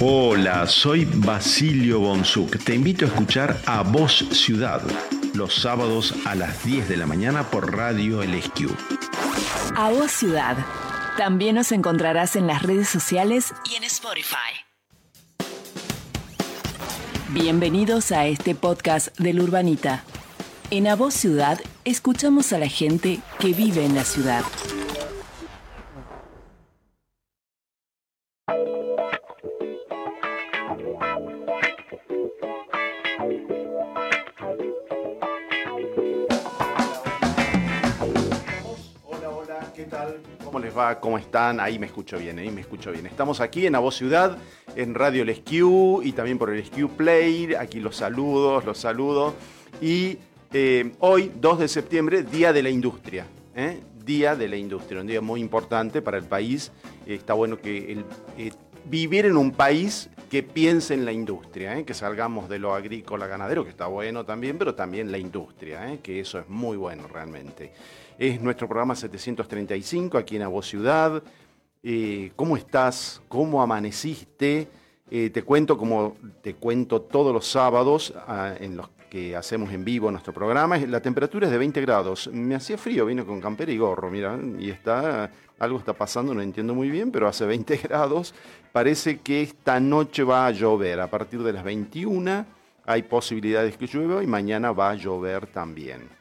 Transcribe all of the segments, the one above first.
Hola, soy Basilio Bonsuc. Te invito a escuchar A Voz Ciudad los sábados a las 10 de la mañana por Radio LSQ. A Voz Ciudad. También nos encontrarás en las redes sociales y en Spotify. Bienvenidos a este podcast del Urbanita. En A Voz Ciudad escuchamos a la gente que vive en la ciudad. ¿Cómo están? Ahí me escucho bien, ahí me escucho bien. Estamos aquí en A Voz Ciudad, en Radio LSQ y también por el LSQ Play. Aquí los saludos, los saludo. Y eh, hoy, 2 de septiembre, Día de la Industria. ¿eh? Día de la Industria, un día muy importante para el país. está bueno que eh, vivir en un país que piense en la industria, que salgamos de lo agrícola ganadero, que está bueno también, pero también la industria, que eso es muy bueno realmente. Es nuestro programa 735 aquí en A Voz Ciudad. Eh, ¿Cómo estás? ¿Cómo amaneciste? Eh, te cuento como te cuento todos los sábados ah, en los que hacemos en vivo nuestro programa. La temperatura es de 20 grados. Me hacía frío, vino con campera y gorro, mira, y está, algo está pasando, no entiendo muy bien, pero hace 20 grados. Parece que esta noche va a llover. A partir de las 21 hay posibilidades que llueva y mañana va a llover también.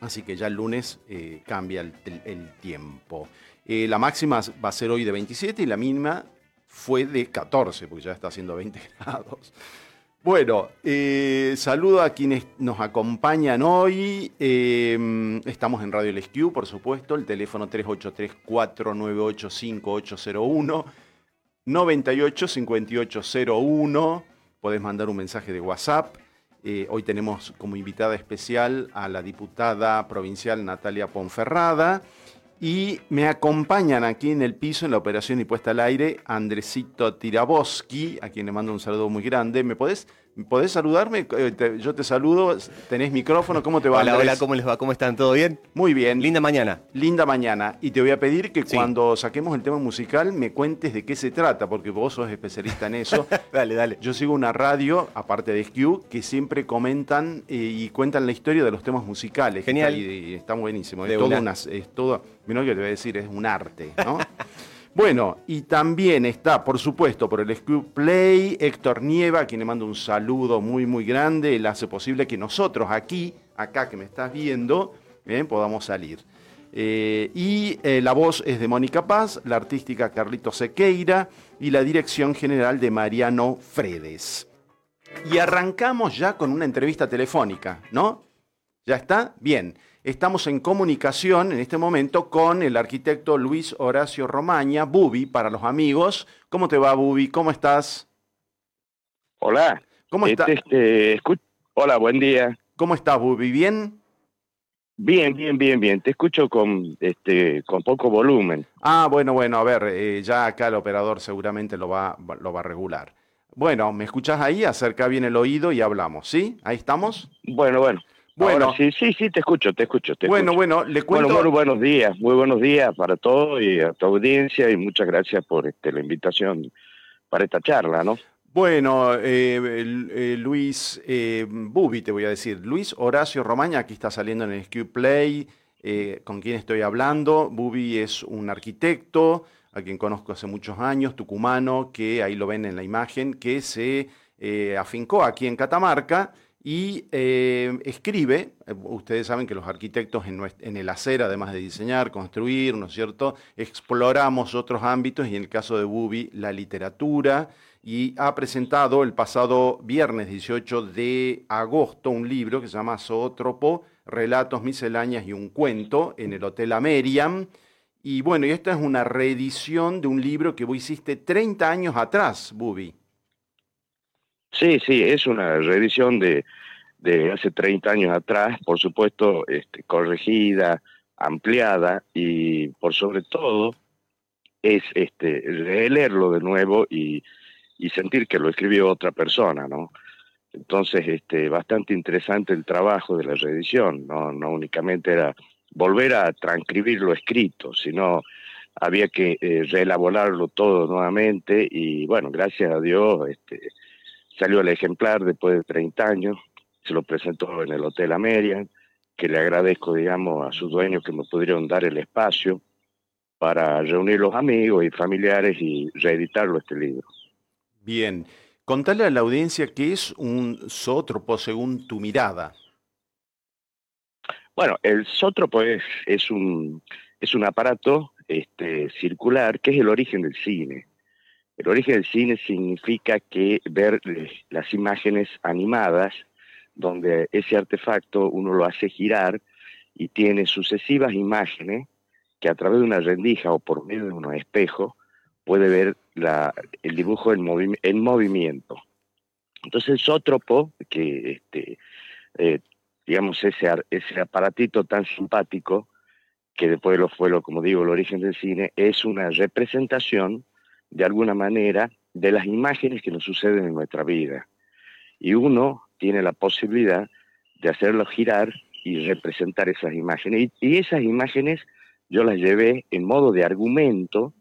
Así que ya el lunes eh, cambia el, tiempo. Eh, la máxima va a ser hoy de 27 y la mínima fue de 14, porque ya está haciendo 20 grados. Bueno, eh, saludo a quienes nos acompañan hoy. estamos en Radio LSQ, por supuesto, el teléfono 383-498-5801, 98-5801. Podés mandar un mensaje de WhatsApp. Eh, hoy tenemos como invitada especial a la diputada provincial Natalia Ponferrada y me acompañan aquí en el piso en la operación y puesta al aire Andresito Tiraboski, a quien le mando un saludo muy grande. ¿Me podés ¿Podés saludarme? Eh, yo te saludo, tenés micrófono, ¿cómo te va? Hola, hola, ¿cómo les va? ¿Cómo están? ¿Todo bien? Muy bien. Linda mañana. Linda mañana. Y te voy a pedir que cuando saquemos el tema musical me cuentes de qué se trata, porque vos sos especialista en eso. dale, dale. Yo sigo una radio, aparte de SQ, que siempre comentan eh, y cuentan la historia de los temas musicales. Genial. Y, está buenísimo. Es todo, una, es todo, mira que te voy a decir, es un arte, ¿no? Bueno, y también está, por supuesto, por el Scoop Play, Héctor Nieva, quien le mando un saludo muy, muy grande. Él hace posible que nosotros aquí, acá que me estás viendo, eh, podamos salir. Eh, y eh, la voz es de Mónica Paz, la artística Carlito Sequeira y la dirección general de Mariano Fredes. Y arrancamos ya con una entrevista telefónica, ¿no? ¿Ya está? Bien. Estamos en comunicación en este momento con el arquitecto Luis Horacio Romaña, Bubi, para los amigos. ¿Cómo te va, Bubi? ¿Cómo estás? Hola. ¿Cómo estás? Este, este Hola, buen día. ¿Cómo estás, Bubi? ¿Bien? Bien, bien, bien, bien. Te escucho con, este, con poco volumen. Ah, bueno, bueno, a ver, eh, ya acá el operador seguramente lo va, lo va a regular. Bueno, ¿me escuchas ahí? Acerca bien el oído y hablamos, ¿sí? ¿Ahí estamos? Bueno, bueno. Bueno, sí, sí, sí, te escucho, te escucho. Te bueno, bueno, le cuento. Bueno, muy buenos días, muy buenos días para todos y a tu audiencia y muchas gracias por este, la invitación para esta charla, ¿no? Bueno, eh, eh, Luis eh, Bubi, te voy a decir. Luis Horacio Romaña, aquí está saliendo en el SQ Play, con quien estoy hablando. Bubi es un arquitecto, a quien conozco hace muchos años, tucumano, que ahí lo ven en la imagen, que se afincó aquí en Catamarca y eh, escribe, eh, ustedes saben que los arquitectos en, el hacer, además de diseñar, construir, ¿no es cierto?, exploramos otros ámbitos y en el caso de Bubi, la literatura, y ha presentado el pasado viernes 18 de agosto un libro que se llama Zootropo, Relatos, Misceláneas y un Cuento en el Hotel Ameriam. Y bueno, y esta es una reedición de un libro que vos hiciste 30 años atrás, Bubi. Sí, sí, es una reedición de, de hace 30 años atrás, por supuesto, este, corregida, ampliada y por sobre todo es este, releerlo de nuevo y, y sentir que lo escribió otra persona, ¿no? Entonces, este, bastante interesante el trabajo de la reedición, no, no únicamente era volver a transcribir lo escrito, sino había que eh, reelaborarlo todo nuevamente y bueno, gracias a Dios este, salió el ejemplar después de 30 años, se lo presentó en el Hotel American, que le agradezco, digamos, a sus dueños que me pudieron dar el espacio para reunir los amigos y familiares y reeditarlo este libro. Bien, contale a la audiencia qué es un zótropo según tu mirada. Bueno, el zótropo es, es, un, es un aparato este, circular que es el origen del cine. El origen del cine significa que ver las imágenes animadas, donde ese artefacto uno lo hace girar y tiene sucesivas imágenes que a través de una rendija o por medio de un espejo puede ver la, el dibujo en, movimiento. Entonces el zótropo, que este, eh, digamos ese, ese aparatito tan simpático, que después lo fue, lo, como digo, el origen del cine, es una representación, de alguna manera, de las imágenes que nos suceden en nuestra vida. Y uno tiene la posibilidad de hacerlo girar y representar esas imágenes. y esas imágenes yo las llevé en modo de argumento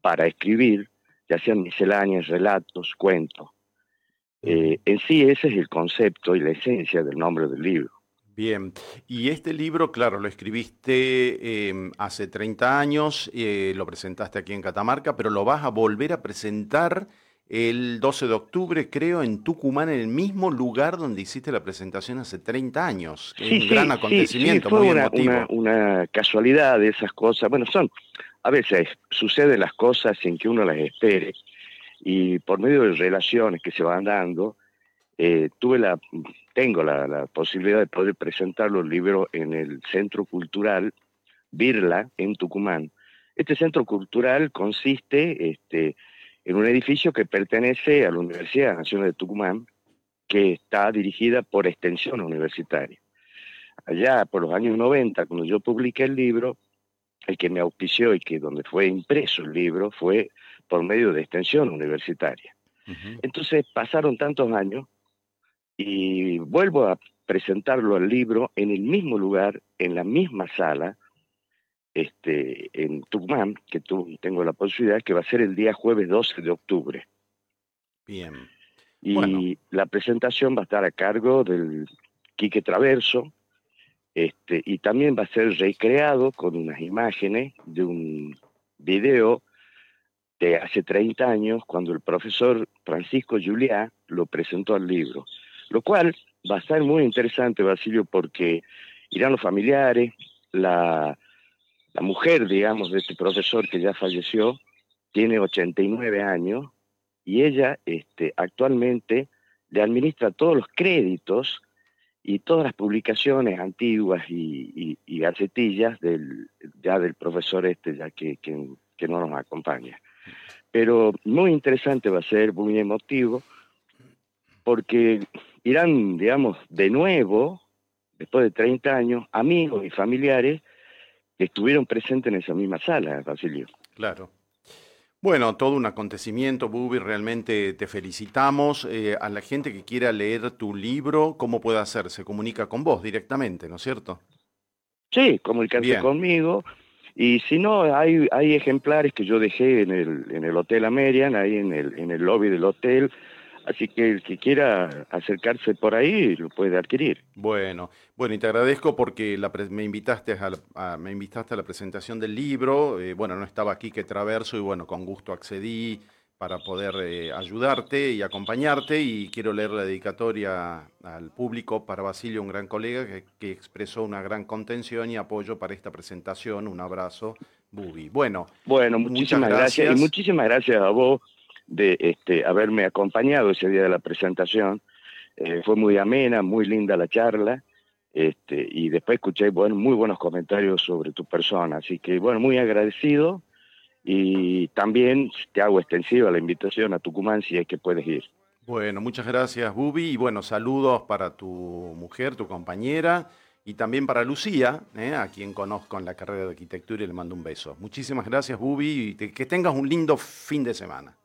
para escribir, ya sean misceláneas, relatos, cuentos. Eh, en sí ese es el concepto y la esencia del nombre del libro. Bien, y este libro, claro, lo escribiste em, hace 30 años, eh, lo presentaste aquí en Catamarca, pero lo vas a volver a presentar el 12 de octubre, creo, en Tucumán, en el mismo lugar donde hiciste la presentación hace 30 años. es un gran acontecimiento, muy una, emotivo. Una, casualidad de esas cosas. Bueno, son, a veces suceden las cosas sin que uno las espere, y por medio de relaciones que se van dando, eh, tuve la, tengo la, la, posibilidad de poder presentar los libros en el Centro Cultural Birla, en Tucumán. Este centro cultural consiste este, en un edificio que pertenece a la Universidad Nacional de Tucumán, que está dirigida por extensión universitaria. Allá por los años 90, cuando yo publiqué el libro, el que me auspició y que donde fue impreso el libro fue por medio de extensión universitaria. Entonces pasaron tantos años y vuelvo a presentarlo al libro en el mismo lugar, en la misma sala, este, en Tucumán, que tengo la posibilidad, que va a ser el día jueves 12 de octubre. Bien. Y la presentación va a estar a cargo del Quique Traverso, este, y también va a ser recreado con unas imágenes de un video de hace 30 años, cuando el profesor Francisco Juliá lo presentó al libro. Lo cual va a estar muy interesante, Basilio, porque irán los familiares, la, la mujer, digamos, de este profesor que ya falleció, tiene 89 años y ella este, actualmente le administra todos los créditos y todas las publicaciones antiguas y, y, gacetillas del, ya del profesor este, ya que, que, que, no nos acompaña. Pero muy interesante va a ser, muy emotivo, porque irán, digamos, de nuevo, después de 30 años, amigos y familiares que estuvieron presentes en esa misma sala, Basilio. Claro. Bueno, todo un acontecimiento, Bubi, realmente te felicitamos. Eh, a la gente que quiera leer tu libro, ¿cómo puede hacer? Se comunica con vos directamente, ¿no es cierto? Sí, comunicarse conmigo. Y si no, hay, hay ejemplares que yo dejé en el, en el Hotel American, ahí en el, en el lobby del hotel, Así que el que quiera acercarse por ahí lo puede adquirir. Bueno, bueno, y te agradezco porque me invitaste a, me invitaste a la presentación del libro. Eh, bueno, no estaba aquí que traverso y bueno, con gusto accedí para poder eh, ayudarte y acompañarte y quiero leer la dedicatoria al público para Basilio, un gran colega que, que expresó una gran contención y apoyo para esta presentación. Un abrazo, Bubi. Bueno, bueno muchísimas gracias. gracias y muchísimas gracias a vos de este, haberme acompañado ese día de la presentación. Eh, fue muy amena, muy linda la charla. Este, y después escuché bueno, muy buenos comentarios sobre tu persona. Así que, bueno, muy agradecido. Y también te hago extensiva la invitación a Tucumán si es que puedes ir. Bueno, muchas gracias, Bubi. Y bueno, saludos para tu mujer, tu compañera. Y también para Lucía, eh, a quien conozco en la carrera de arquitectura y le mando un beso. Muchísimas gracias, Bubi, y que tengas un lindo fin de semana.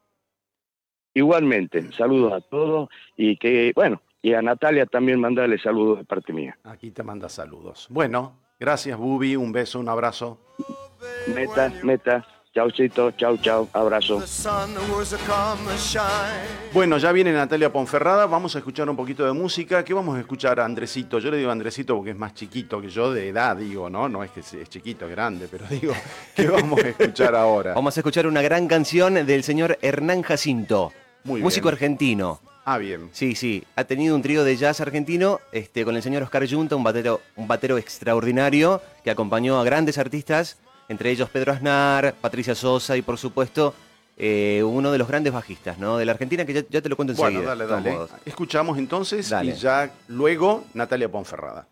Igualmente, saludos a todos y que, bueno, y a Natalia también mandarle saludos de parte mía. Aquí te manda saludos. Bueno, gracias Bubi, un beso, un abrazo. Meta, meta. Chaucito, chau, chau, abrazo. Bueno, ya viene Natalia Ponferrada, vamos a escuchar un poquito de música. ¿Qué vamos a escuchar a Andresito? Yo le digo Andresito porque es más chiquito que yo de edad, digo, ¿no? No es que es chiquito, es grande, pero digo, ¿qué vamos a escuchar ahora? Vamos a escuchar una gran canción del señor Hernán Jacinto, Muy músico bien. argentino. Ah, bien. Sí, sí, ha tenido un trío de jazz argentino este, con el señor Oscar Yunta, un batero, un batero extraordinario que acompañó a grandes artistas, entre ellos Pedro Aznar, Patricia Sosa y por supuesto eh, uno de los grandes bajistas ¿no? de la Argentina, que ya, ya te lo cuento Bueno, enseguida. dale, todos dale. modos. Escuchamos entonces Dale. y ya luego Natalia Ponferrada.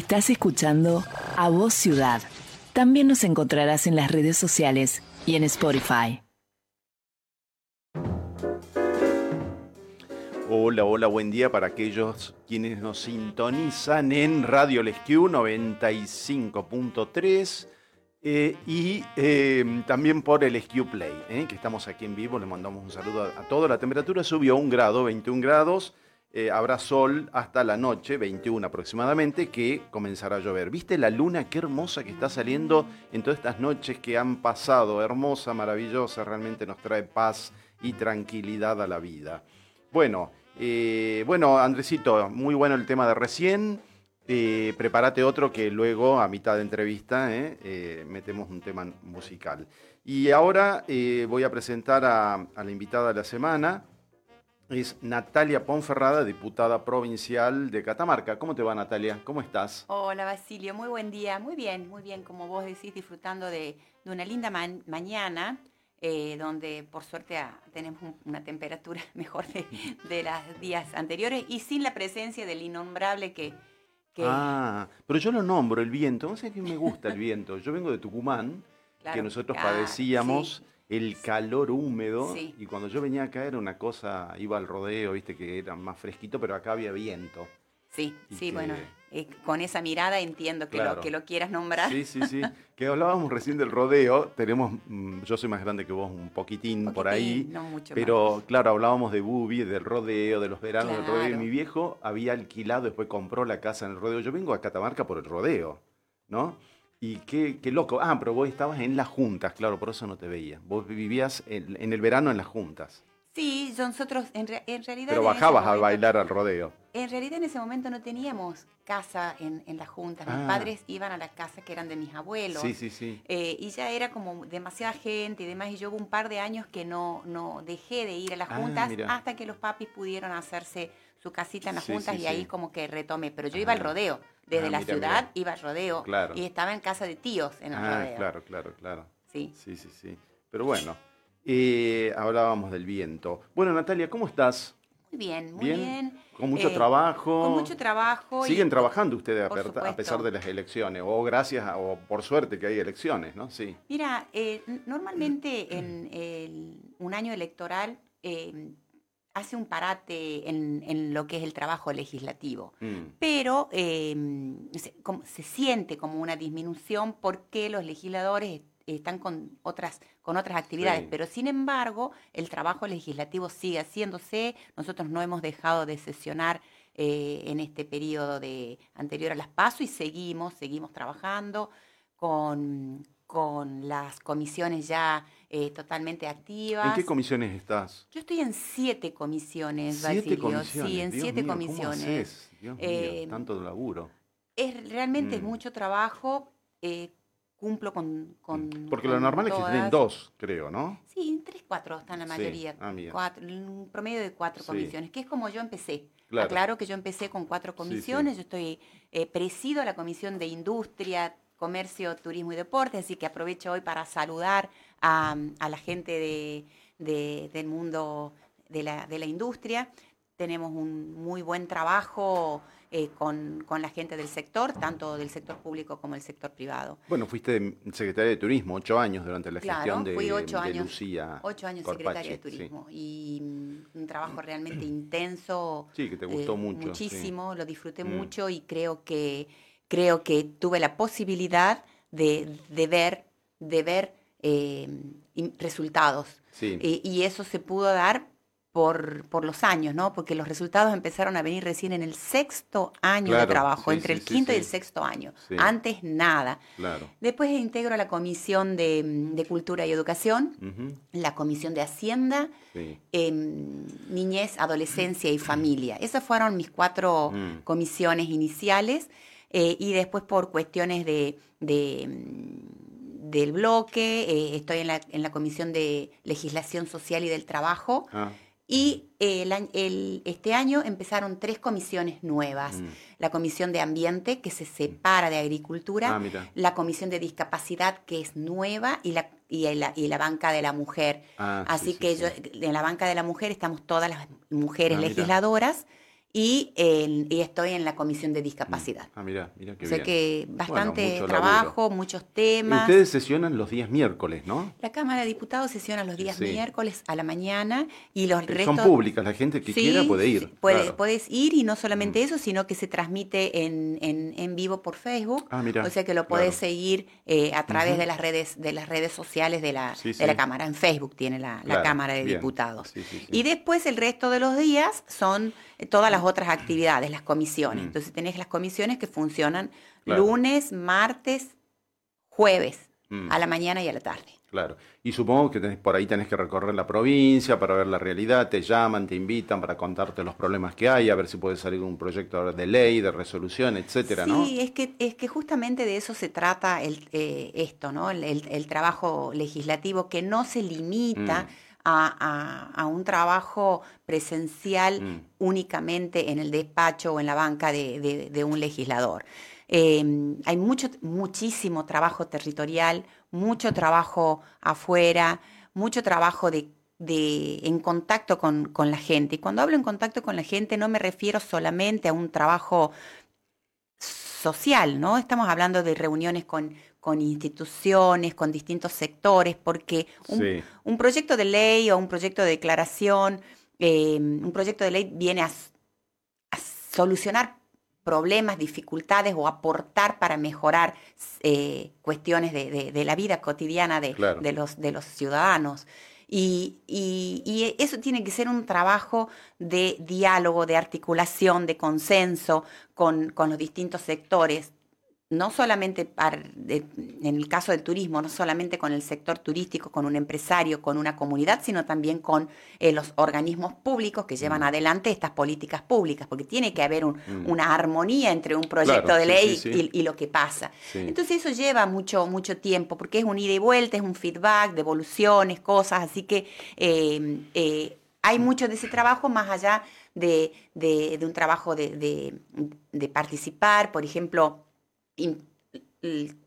Estás escuchando A Voz Ciudad. También nos encontrarás en las redes sociales y en Spotify. Hola, hola, buen día para aquellos quienes nos sintonizan en Radio Lesquiu 95.3 eh, y eh, también por el Lesquiu Play, eh, que estamos aquí en vivo. Le mandamos un saludo a, a todos. La temperatura subió un grado, 21 grados. Eh, habrá sol hasta la noche, 21 aproximadamente, que comenzará a llover. ¿Viste la luna? Qué hermosa que está saliendo en todas estas noches que han pasado. Hermosa, maravillosa, realmente nos trae paz y tranquilidad a la vida. Bueno, eh, bueno, Andresito, muy bueno el tema de recién. Eh, prepárate otro que luego, a mitad de entrevista, metemos un tema musical. Y ahora voy a presentar a la invitada de la semana. Es Natalia Ponferrada, diputada provincial de Catamarca. ¿Cómo te va, Natalia? ¿Cómo estás? Hola Basilio, muy buen día, muy bien, muy bien, como vos decís, disfrutando de, de una linda ma- mañana, eh, donde por suerte ah, tenemos un- una temperatura mejor de, de los días anteriores y sin la presencia del innombrable que... que Ah, pero yo lo nombro, el viento. No sé que me gusta el viento. Yo vengo de Tucumán, que nosotros ah, padecíamos sí, el calor húmedo. Sí. Y cuando yo venía acá era una cosa, iba al rodeo, viste que era más fresquito, pero acá había viento. sí, sí, que- bueno, eh, con esa mirada entiendo que, Claro. lo, que lo quieras nombrar. Sí, sí, sí. que hablábamos recién del rodeo. Tenemos, mm, yo soy más grande que vos, un poquitín, por ahí. No mucho Pero claro, hablábamos de Bubi, del rodeo, de los veranos del rodeo. Y Claro. mi viejo había alquilado, después compró la casa en el rodeo. Yo vengo a Catamarca por el rodeo, ¿no? Y qué, qué loco. Ah, pero vos estabas en las juntas, claro, por eso no te veía. Vos vivías en, en el verano en las juntas. Sí, nosotros en, re- en realidad... Pero bajabas a bailar al rodeo. En realidad en ese momento no teníamos casa en, en las juntas. Mis Ah. padres iban a las casas que eran de mis abuelos. Sí, sí, sí. Eh, y ya era como demasiada gente y demás. Y yo hubo un par de años que no, no dejé de ir a las Ah, juntas hasta que los papis pudieron hacerse su casita en las Sí, juntas sí, y ahí sí. como que retomé. Pero yo iba al rodeo. Desde Ah, la mira, ciudad mira. iba al rodeo. Claro. Y estaba en casa de tíos en el Ah, rodeo. claro, claro, claro. Sí. Sí, sí, sí. Pero bueno, eh, hablábamos del viento. Bueno, Natalia, ¿cómo estás? Muy bien, muy ¿Bien? bien. ¿Con mucho Eh, trabajo? Con mucho trabajo. y- ¿Siguen trabajando ustedes a, pesar de las elecciones? O gracias, a- o por suerte que hay elecciones, ¿no? Sí. Mira, eh, normalmente en el- un año electoral eh, hace un parate en, en lo que es el trabajo legislativo, Mm, pero eh, se, como- se siente como una disminución porque los legisladores están con otras, con otras actividades, Sí. pero sin embargo el trabajo legislativo sigue haciéndose, nosotros no hemos dejado de sesionar eh, en este periodo de, anterior a las PASO y seguimos, seguimos trabajando con, con las comisiones ya eh, totalmente activas. ¿En qué comisiones estás? Yo estoy en siete comisiones, Siete Basilio. comisiones. Sí, en Dios siete mío, ¿cómo comisiones. haces? Dios mío, Eh, tanto laburo. Es realmente Mm. mucho trabajo. eh, cumplo con, con Porque con lo normal es que tienen dos, creo, ¿no? Sí, tres, cuatro están la Sí. mayoría. Ah. Cuatro, un promedio de cuatro Sí. comisiones, que es como yo empecé. Claro. Aclaro que yo empecé con cuatro comisiones. sí. Yo estoy eh, presido a la comisión de industria, comercio, turismo y deporte, así que aprovecho hoy para saludar a, a la gente de- de- del mundo de la, de la industria. Tenemos un muy buen trabajo eh, con, con la gente del sector, tanto del sector público como del sector privado. Bueno, fuiste secretaria de Turismo ocho años durante la Claro, gestión de, fui ocho de años, Lucía Ocho años Corpache, secretaria de sí. turismo y mm, un trabajo realmente intenso. Sí, que te gustó eh, mucho, sí. Muchísimo, lo disfruté Mm. mucho y creo que creo que tuve la posibilidad de, de ver de ver eh, resultados Sí. y, y eso se pudo dar por, por los años, ¿no? Porque los resultados empezaron a venir recién en el sexto año Claro, de trabajo, sí, entre sí, el sí, quinto y el sexto año. Antes nada. Claro. Después integro la Comisión de, de Cultura y Educación, la Comisión de Hacienda, em, Niñez, Adolescencia y Familia. Esas fueron mis cuatro Mm. comisiones iniciales eh, y después por cuestiones de, de, del bloque, eh, estoy en la, en la Comisión de Legislación Social y del Trabajo Ah, y el el- este año empezaron tres comisiones nuevas. Mm. La Comisión de Ambiente, que se separa de Agricultura, Ah, la Comisión de Discapacidad, que es nueva, y la, y la, y la Banca de la Mujer. Ah, sí, Así sí, que sí. yo, en la Banca de la Mujer estamos todas las mujeres Ah, mira. Y, en- y estoy en la Comisión de Discapacidad. Ah, mira, mira qué o sea bien. que bastante mucho trabajo, laburo. muchos temas. Ustedes sesionan los días miércoles, ¿no? La Cámara de Diputados sesiona los días Sí. miércoles a la mañana y los restos... Son públicas, la gente que Sí, quiera puede ir. sí, claro. Puedes ir y no solamente Mm. eso, sino que se transmite en, en, en vivo por Facebook. Ah, mira, o sea que lo claro. podés seguir eh, a través de las redes de las redes sociales de la, de la. Cámara. En Facebook tiene la, Cámara de bien. Diputados. Y después el resto de los días son todas las otras actividades, las comisiones. Mm. Entonces tenés las comisiones que funcionan Claro. lunes, martes, jueves, Mm. a la mañana y a la tarde. Claro. Y supongo que tenés- por ahí tenés que recorrer la provincia para ver la realidad, te llaman, te invitan para contarte los problemas que hay, a ver si puede salir un proyecto de ley, de resolución, etcétera, sí, ¿no? es que, es que justamente de eso se trata el, eh, esto, ¿no? El, el- el trabajo legislativo que no se limita Mm. A, a- a un trabajo presencial Mm. únicamente en el despacho o en la banca de, de- de un legislador. Eh, hay mucho, muchísimo trabajo territorial, mucho trabajo afuera, mucho trabajo de, de- en contacto con, con la gente. Y cuando hablo en contacto con la gente no me refiero solamente a un trabajo social, ¿no? Estamos hablando de reuniones con, con instituciones, con distintos sectores, porque un, Sí. un proyecto de ley o un proyecto de declaración, eh, un proyecto de ley viene a, solucionar problemas, dificultades o aportar para mejorar eh, cuestiones de, de- de la vida cotidiana de, Claro. de los, ciudadanos. Y, y- y eso tiene que ser un trabajo de diálogo, de articulación, de consenso con, con los distintos sectores. No solamente para, en el caso del turismo, no solamente con el sector turístico, con un empresario, con una comunidad, sino también con eh, los organismos públicos que llevan mm. adelante estas políticas públicas, porque tiene que haber mm. una armonía entre un proyecto de ley Y, lo que pasa. Entonces eso lleva mucho, mucho tiempo, porque es un ida y vuelta, es un feedback, devoluciones, cosas, así que eh, eh, hay mucho de ese trabajo más allá de, un trabajo de, de participar, por ejemplo,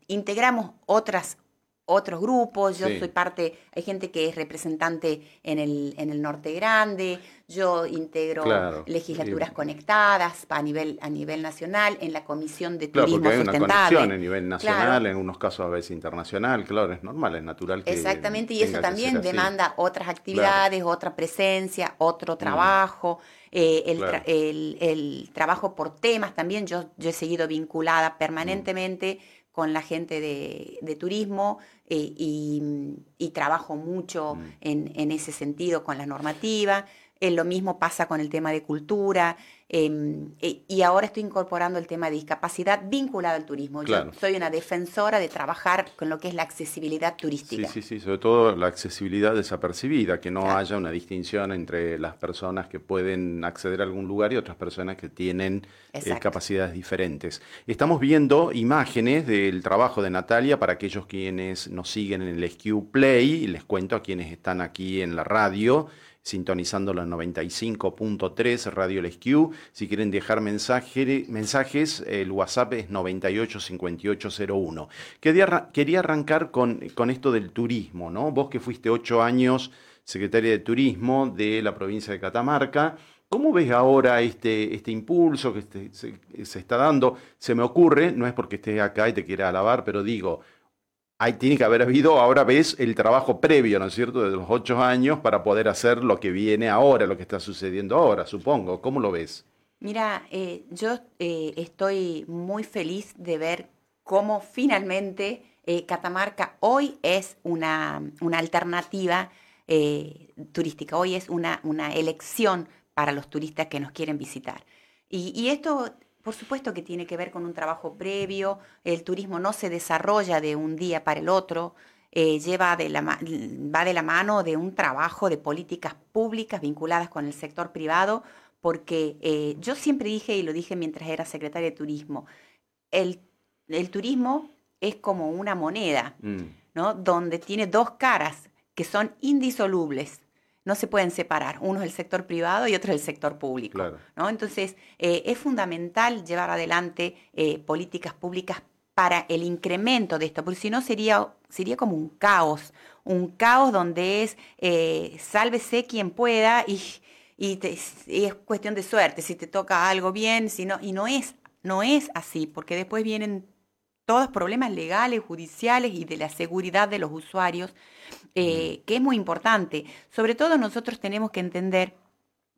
integramos otras otros grupos, yo soy parte, hay gente que es representante en el, en el Norte Grande, yo integro legislaturas conectadas a nivel, a nivel nacional, en la Comisión de claro, Turismo porque hay una conexión a nivel nacional, en unos casos a veces internacional, claro, es normal, es natural que Exactamente, y eso también demanda otras actividades, otra presencia, otro mm. trabajo. Eh, el, el, trabajo por temas también, yo, yo he seguido vinculada mm. Con la gente de, turismo eh, y, trabajo mucho mm. en, en, ese sentido con la normativa. Eh, lo mismo pasa con el tema de cultura. Em, eh, y ahora estoy incorporando el tema de discapacidad vinculado al turismo. Yo soy una defensora de trabajar con lo que es la accesibilidad turística. Sí, sí, sí, sobre todo la accesibilidad desapercibida, que no haya una distinción entre las personas que pueden acceder a algún lugar y otras personas que tienen eh, capacidades diferentes. Estamos viendo imágenes del trabajo de Natalia para aquellos quienes nos siguen en el SQ Play, y les cuento a quienes están aquí en la radio sintonizando la 95.3 Radio Lesquiu. Si quieren dejar mensajes, el WhatsApp es 985801. Quería, quería arrancar con, con esto del turismo, ¿no? Vos que fuiste ocho años secretaria de Turismo de la provincia de Catamarca, ¿Cómo ves ahora este, este impulso que se, se, está dando? Se me ocurre, no es porque estés acá y te quiera alabar, pero digo, tiene que haber habido, ahora ves, el trabajo previo, ¿no es cierto?, de los ocho años para poder hacer lo que viene ahora, lo que está sucediendo ahora, supongo. ¿Cómo lo ves? Mira, eh, yo eh, estoy muy feliz de ver cómo finalmente eh, Catamarca hoy es una, alternativa turística, hoy es una, una elección para los turistas que nos quieren visitar. Y, y, esto por supuesto que tiene que ver con un trabajo previo, el turismo no se desarrolla de un día para el otro, eh, lleva de la, va de la mano de un trabajo de políticas públicas vinculadas con el sector privado, porque eh, yo siempre dije, y lo dije mientras era secretaria de Turismo, el, turismo es como una moneda, mm. ¿no? donde tiene dos caras que son indisolubles no se pueden separar. Uno es el sector privado y otro es el sector público. ¿no? Entonces, eh, es fundamental llevar adelante eh, políticas públicas para el incremento de esto, porque si no sería, sería como un caos, un caos donde es eh, sálvese quien pueda y, y, es cuestión de suerte, si te toca algo bien, si no, y no es, no es así, porque después vienen todos problemas legales, judiciales y de la seguridad de los usuarios eh, que es muy importante. Sobre todo nosotros tenemos que entender,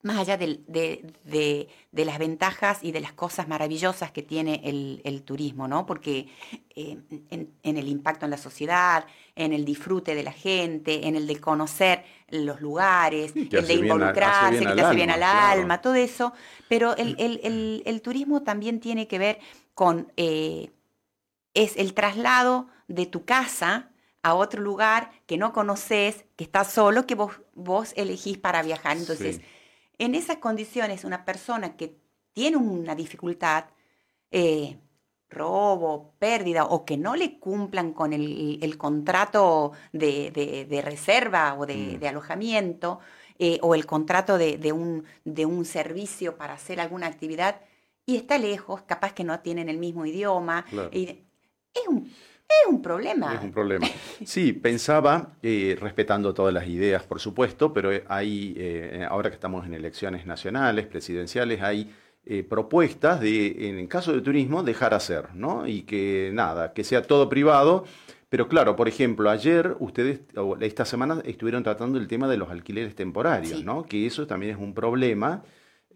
más allá de, las ventajas y de las cosas maravillosas que tiene el, turismo, ¿no? Porque eh, en, el impacto en la sociedad, en el disfrute de la gente, en el de conocer los lugares, el de involucrarse, que te hace bien al alma, todo eso, pero el, turismo también tiene que ver con... Eh, es el traslado de tu casa a otro lugar que no conoces, que estás solo, que vos, vos elegís para viajar. Entonces, en esas condiciones, una persona que tiene una dificultad, eh, robo, pérdida, o que no le cumplan con el, contrato de, reserva o de, mm. alojamiento, eh, o el contrato de, un, de un servicio para hacer alguna actividad, y está lejos, capaz que no tienen el mismo idioma. Es un es un problema. Es un problema. Sí, pensaba, eh, respetando todas las ideas, por supuesto, pero hay, eh, ahora que estamos en elecciones nacionales, presidenciales, hay eh, propuestas de, en el caso de turismo, dejar hacer, ¿no? Y que nada, que sea todo privado. Pero claro, por ejemplo, ayer ustedes, esta semana, estuvieron tratando el tema de los alquileres temporarios, ¿no? Que eso también es un problema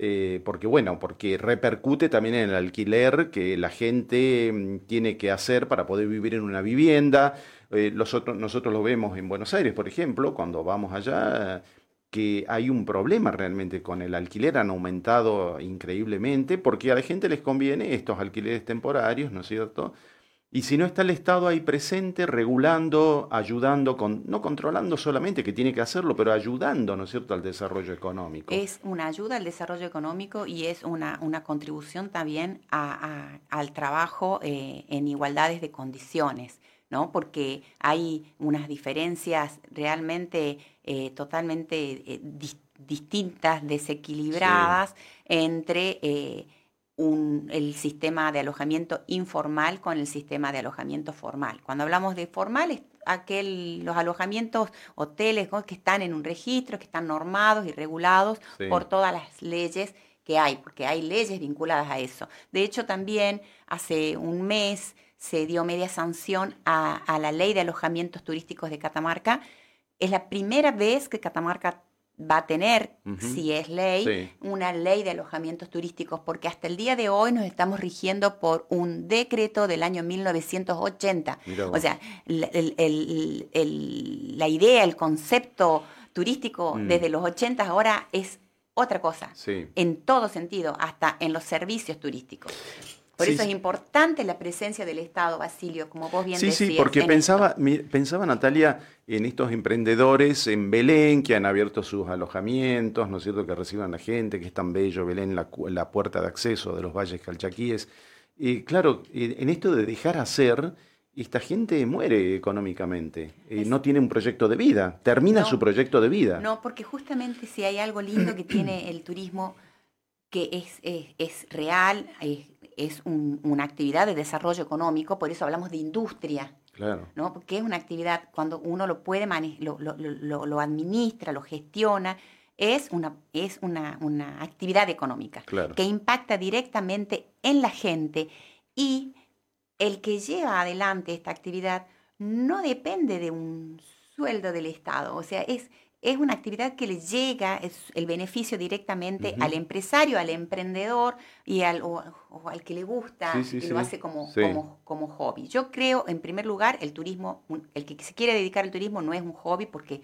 eh, porque bueno, porque repercute también en el alquiler que la gente mm, tiene que hacer para poder vivir en una vivienda. Eh, nosotros lo vemos en Buenos Aires, por ejemplo, cuando vamos allá, que hay un problema realmente con el alquiler, han aumentado increíblemente, porque a la gente les conviene estos alquileres temporarios, ¿no es cierto? Y si no está el Estado ahí presente, regulando, ayudando, con, no controlando solamente, que tiene que hacerlo, pero ayudando, ¿no es cierto?, al desarrollo económico. Es una ayuda al desarrollo económico y es una, una contribución también al trabajo eh, en igualdades de condiciones. ¿no? porque hay unas diferencias realmente eh, totalmente eh, distintas, desequilibradas entre el sistema de alojamiento informal con el sistema de alojamiento formal. Cuando hablamos de formal, es aquel, los alojamientos, hoteles que están en un registro, que están normados y regulados por todas las leyes que hay, porque hay leyes vinculadas a eso. De hecho, también hace un mes se dio media sanción a, a la ley de alojamientos turísticos de Catamarca. Es la primera vez que Catamarca va a tener, si es ley, una ley de alojamientos turísticos, porque hasta el día de hoy nos estamos rigiendo por un decreto del año 1980. O sea, la idea, el concepto turístico mm. desde los 80 ahora es otra cosa, en todo sentido, hasta en los servicios turísticos. Por eso es importante la presencia del Estado, Basilio, como vos bien decías. Sí, sí, porque pensaba, pensaba Natalia en estos emprendedores en Belén que han abierto sus alojamientos, ¿no es cierto?, que reciban a la gente, que es tan bello Belén, la, la puerta de acceso de los valles calchaquíes. Y claro, en esto de dejar hacer, esta gente muere económicamente, eh, no tiene un proyecto de vida, termina su proyecto de vida. No, porque justamente si hay algo lindo que tiene el turismo que es, es, es real, es es una actividad de desarrollo económico, por eso hablamos de industria. Claro. ¿no? Porque es una actividad, cuando uno lo puede lo, lo, administra, lo gestiona, es una, es una, una actividad económica que impacta directamente en la gente y el que lleva adelante esta actividad no depende de un sueldo del Estado, o sea, es, es una actividad que le llega es el beneficio directamente al empresario, al emprendedor y al, o, al que le gusta y lo hace como, como, como, hobby. Yo creo, en primer lugar, el turismo, el que se quiere dedicar al turismo no es un hobby porque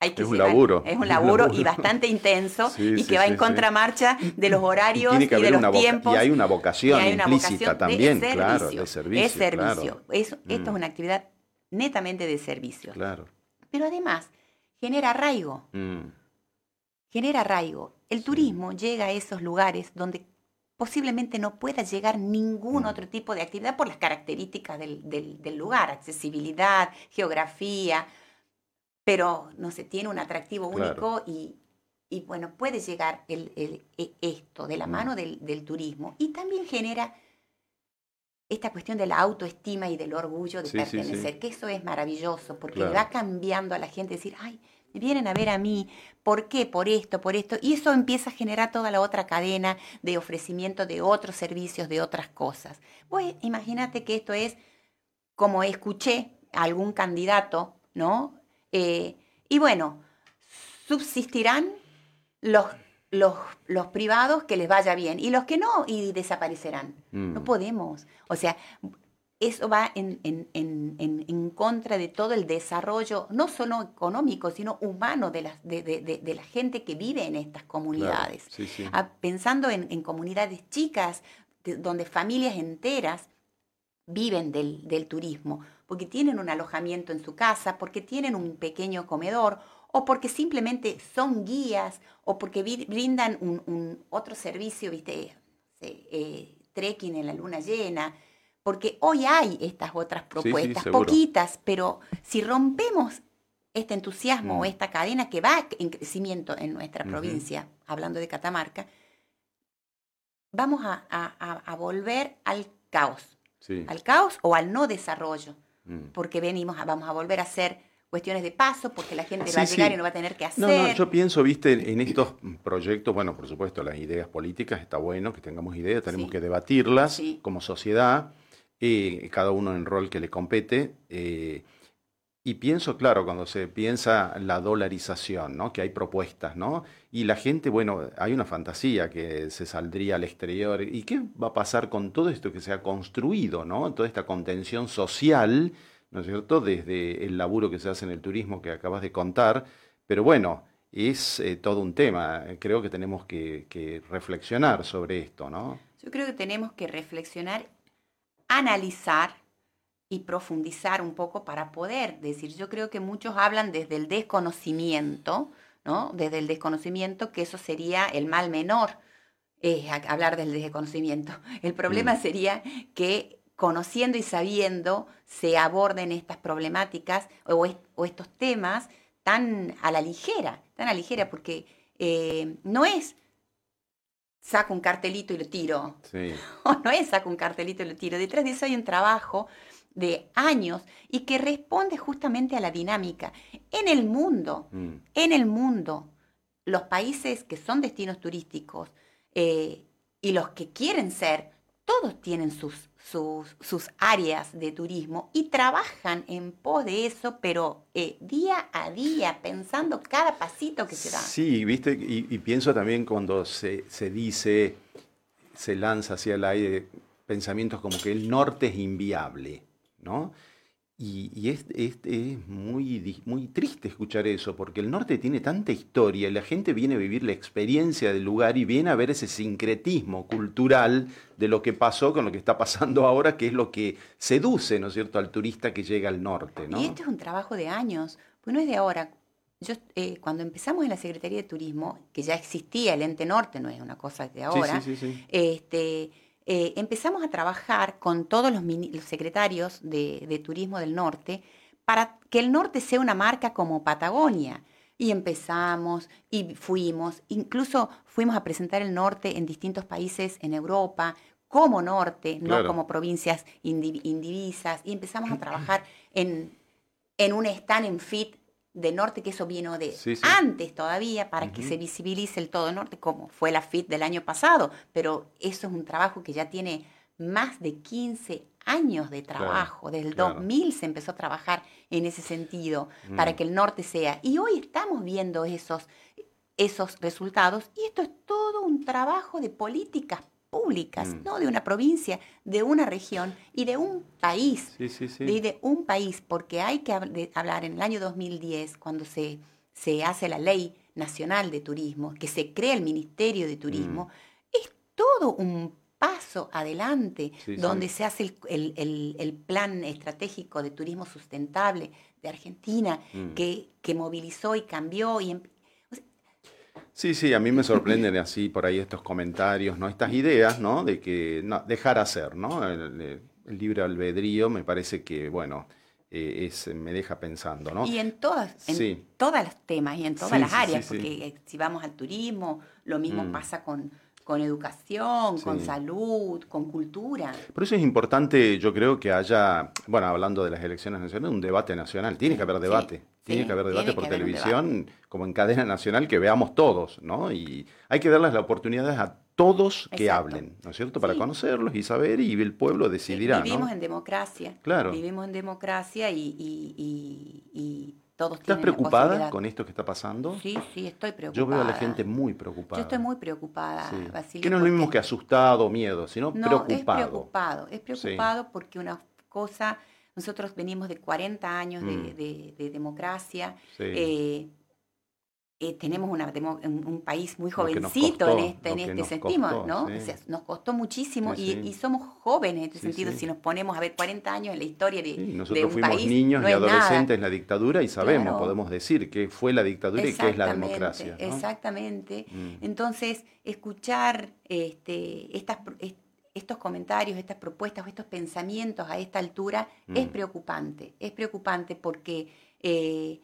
hay que es, un laburo. es un laburo. y bastante intenso y que va en contramarcha de los horarios y, de los tiempos. Y hay una vocación implícita también, claro, de servicio. Es servicio. Esto es mm. una actividad netamente de servicio. Claro. Pero además genera arraigo. Mm. Genera arraigo. El turismo llega a esos lugares donde posiblemente no pueda llegar ningún mm. otro tipo de actividad por las características del, lugar, accesibilidad, geografía, pero no se tiene un atractivo único y, bueno, puede llegar el, e, esto de la mm. mano del, turismo y también genera esta cuestión de la autoestima y del orgullo de pertenecer, que eso es maravilloso, porque va cambiando a la gente decir, ay, me vienen a ver a mí, ¿por qué? Por esto, por esto. Y eso empieza a generar toda la otra cadena de ofrecimiento de otros servicios, de otras cosas. Pues imagínate que esto es como escuché a algún candidato, ¿no? Eh, y bueno, subsistirán los los, los, privados que les vaya bien y los que no y desaparecerán. No mm. podemos. O sea, eso va en, en, en, en, contra de todo el desarrollo, no solo económico, sino humano de la, de, de, de la gente que vive en estas comunidades. Ah, pensando en, comunidades chicas, donde familias enteras viven del, del turismo, porque tienen un alojamiento en su casa, porque tienen un pequeño comedor o porque simplemente son guías o porque brindan un, otro servicio, viste, eh, trekking en la luna llena, porque hoy hay estas otras propuestas, poquitas, pero si rompemos este entusiasmo o mm. esta cadena que va en crecimiento en nuestra provincia, hablando de Catamarca, vamos a, volver al caos, al caos o al no desarrollo, mm. porque venimos, vamos a volver a ser cuestiones de paso, porque la gente va a llegar y no va a tener que hacer. No, no, yo pienso, viste, en estos proyectos, bueno, por supuesto, las ideas políticas, está bueno que tengamos ideas, tenemos que debatirlas como sociedad, eh, cada uno en el rol que le compete. Eh, y pienso, claro, cuando se piensa la dolarización, ¿no? que hay propuestas, ¿no? Y la gente, bueno, hay una fantasía que se saldría al exterior. ¿Y qué va a pasar con todo esto que se ha construido, ¿no? Toda esta contención social ¿no es cierto? Desde el laburo que se hace en el turismo que acabas de contar, pero bueno, es eh, todo un tema. Creo que tenemos que, reflexionar sobre esto, ¿no? Yo creo que tenemos que reflexionar analizar y profundizar un poco para poder decir, yo creo que muchos hablan desde el desconocimiento, ¿no? Desde el desconocimiento, que eso sería el mal menor, eh, hablar del desconocimiento. El problema Mm. sería que conociendo y sabiendo se aborden estas problemáticas o, est- o estos temas tan a la ligera, tan a la ligera, porque eh, no es saco un cartelito y lo tiro, Sí. no es saco un cartelito y lo tiro. Detrás de eso hay un trabajo de años y que responde justamente a la dinámica. En el mundo, Mm. en el mundo, los países que son destinos turísticos eh, y los que quieren ser, todos tienen sus, sus, áreas de turismo y trabajan en pos de eso, pero eh, día a día, pensando cada pasito que se da. Sí, viste, y, y pienso también cuando se, se dice, se lanza hacia el aire pensamientos como que el norte es inviable, ¿no? Y, y es, es- es muy, muy triste escuchar eso, porque el norte tiene tanta historia y la gente viene a vivir la experiencia del lugar y viene a ver ese sincretismo cultural de lo que pasó con lo que está pasando ahora, que es lo que seduce, ¿no es cierto?, al turista que llega al norte, ¿no? Y esto es un trabajo de años, pues no es de ahora. Yo, eh, cuando empezamos en la Secretaría de Turismo, que ya existía el ente norte, no es una cosa de ahora, sí, sí, sí. este, eh, empezamos a trabajar con todos los, secretarios de, de turismo del norte para que el norte sea una marca como Patagonia. Y empezamos y fuimos, incluso fuimos a presentar el norte en distintos países en Europa como norte, Claro. no como provincias indivi- indivisas, y empezamos a trabajar en, en un stand en FIT de norte, que eso vino de Sí, sí. antes todavía, para que se visibilice el todo norte, como fue la FIT del año pasado, pero eso es un trabajo que ya tiene más de 15 años de trabajo. Desde el claro. 2000 se empezó a trabajar en ese sentido, para Mm. que el norte sea. Y hoy estamos viendo esos, esos resultados, y esto es todo un trabajo de políticas públicas, Mm. no de una provincia, de una región y de un país Sí, sí, sí. de, de un país, porque hay que hab- hablar en el año 2010, cuando se, se hace la ley nacional de turismo, que se crea el Ministerio de Turismo, Mm. es todo un paso adelante, donde se hace el, el- el- el plan estratégico de turismo sustentable de Argentina, Mm. que, que movilizó y cambió. Y em- Sí, sí, a mí me sorprenden así por ahí estos comentarios, ¿no? Estas ideas, ¿no? De que no, dejar hacer, ¿no? El, el- libre albedrío me parece que, bueno, eh, es, me deja pensando, ¿no? Y en todas, en Sí. todos los temas y en todas Sí, las áreas, porque eh, si vamos al turismo, lo mismo Mm. pasa con, con educación, con salud, con cultura. Por eso es importante, yo creo que haya, bueno, hablando de las elecciones nacionales, un debate nacional. Tiene que haber Sí, debate. Tiene sí, que haber debate por televisión, como en cadena nacional, que veamos todos, ¿no? Y hay que darles las oportunidades a todos que Exacto. hablen, ¿no es cierto? Para conocerlos y saber, y el pueblo decidirá, vivimos ¿no? en democracia. Claro. Vivimos en democracia y, y- y- y todos ¿Estás preocupada con esto que está pasando? Sí, sí, estoy preocupada. Yo veo a la gente muy preocupada. Yo estoy muy preocupada, Sí. Basilio. Que no es lo mismo que asustado o miedo, sino No, preocupado. es preocupado. Es preocupado porque una cosa, nosotros venimos de 40 años de, Mm. de- de democracia. Sí. eh, eh, tenemos una un, un país muy jovencito costó, en este, en este sentido, costó, ¿no? sí. O sea, nos costó muchísimo Sí, y, sí. y somos jóvenes en este sentido. Si nos ponemos a ver 40 años en la historia de, Sí, de nosotros un fuimos país, niños no y nada. adolescentes en la dictadura y sabemos, Claro. podemos decir que fue la dictadura y qué es la democracia. ¿no? Exactamente. Mm. Entonces, escuchar este, estas, estos comentarios, estas propuestas o estos pensamientos a esta altura es Mm. preocupante. Es preocupante porque eh,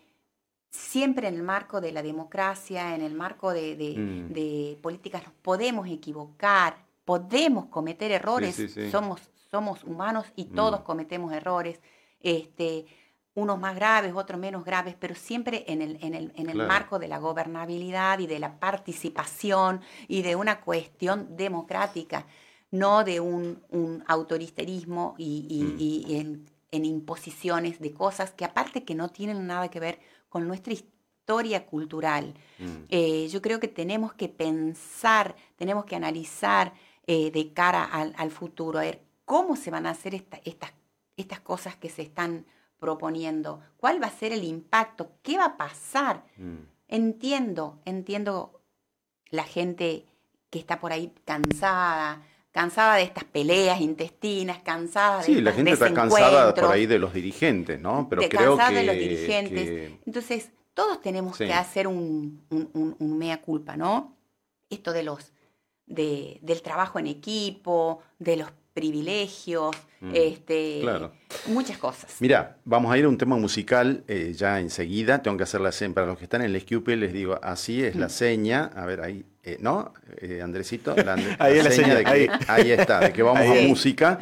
siempre en el marco de la democracia, en el marco de, de- Mm. de políticas, nos podemos equivocar, podemos cometer errores, sí, sí. Somos, somos humanos y Mm. todos cometemos errores. Este, unos más graves, otros menos graves, pero siempre en el, en el, en el Claro. marco de la gobernabilidad y de la participación y de una cuestión democrática, no de un, un autoritarismo y, y- Mm. y en, en imposiciones de cosas que aparte que no tienen nada que ver con nuestra historia cultural. Mm. Eh, yo creo que tenemos que pensar, tenemos que analizar eh, de cara al, al futuro, a ver cómo se van a hacer esta- estas, estas cosas que se están proponiendo, cuál va a ser el impacto, qué va a pasar. Mm. Entiendo, entiendo la gente que está por ahí cansada, cansada de estas peleas intestinas, cansada de Sí, la gente está cansada por ahí de los dirigentes, ¿no? Pero de creo cansada que, de los dirigentes. que- Entonces, todos tenemos Sí. que hacer un, un- un- un mea culpa, ¿no? Esto de los de, del trabajo en equipo, de los privilegios, Mm, este, claro. muchas cosas. Mira, vamos a ir a un tema musical eh, ya enseguida. Tengo que hacer la seña. Para los que están en el SQP les digo, así es Mm. la seña. A ver, ahí, eh, ¿no? Eh, Andresito. La, Ahí es la seña, de que, ahí. ahí está, de que vamos Ahí. a música.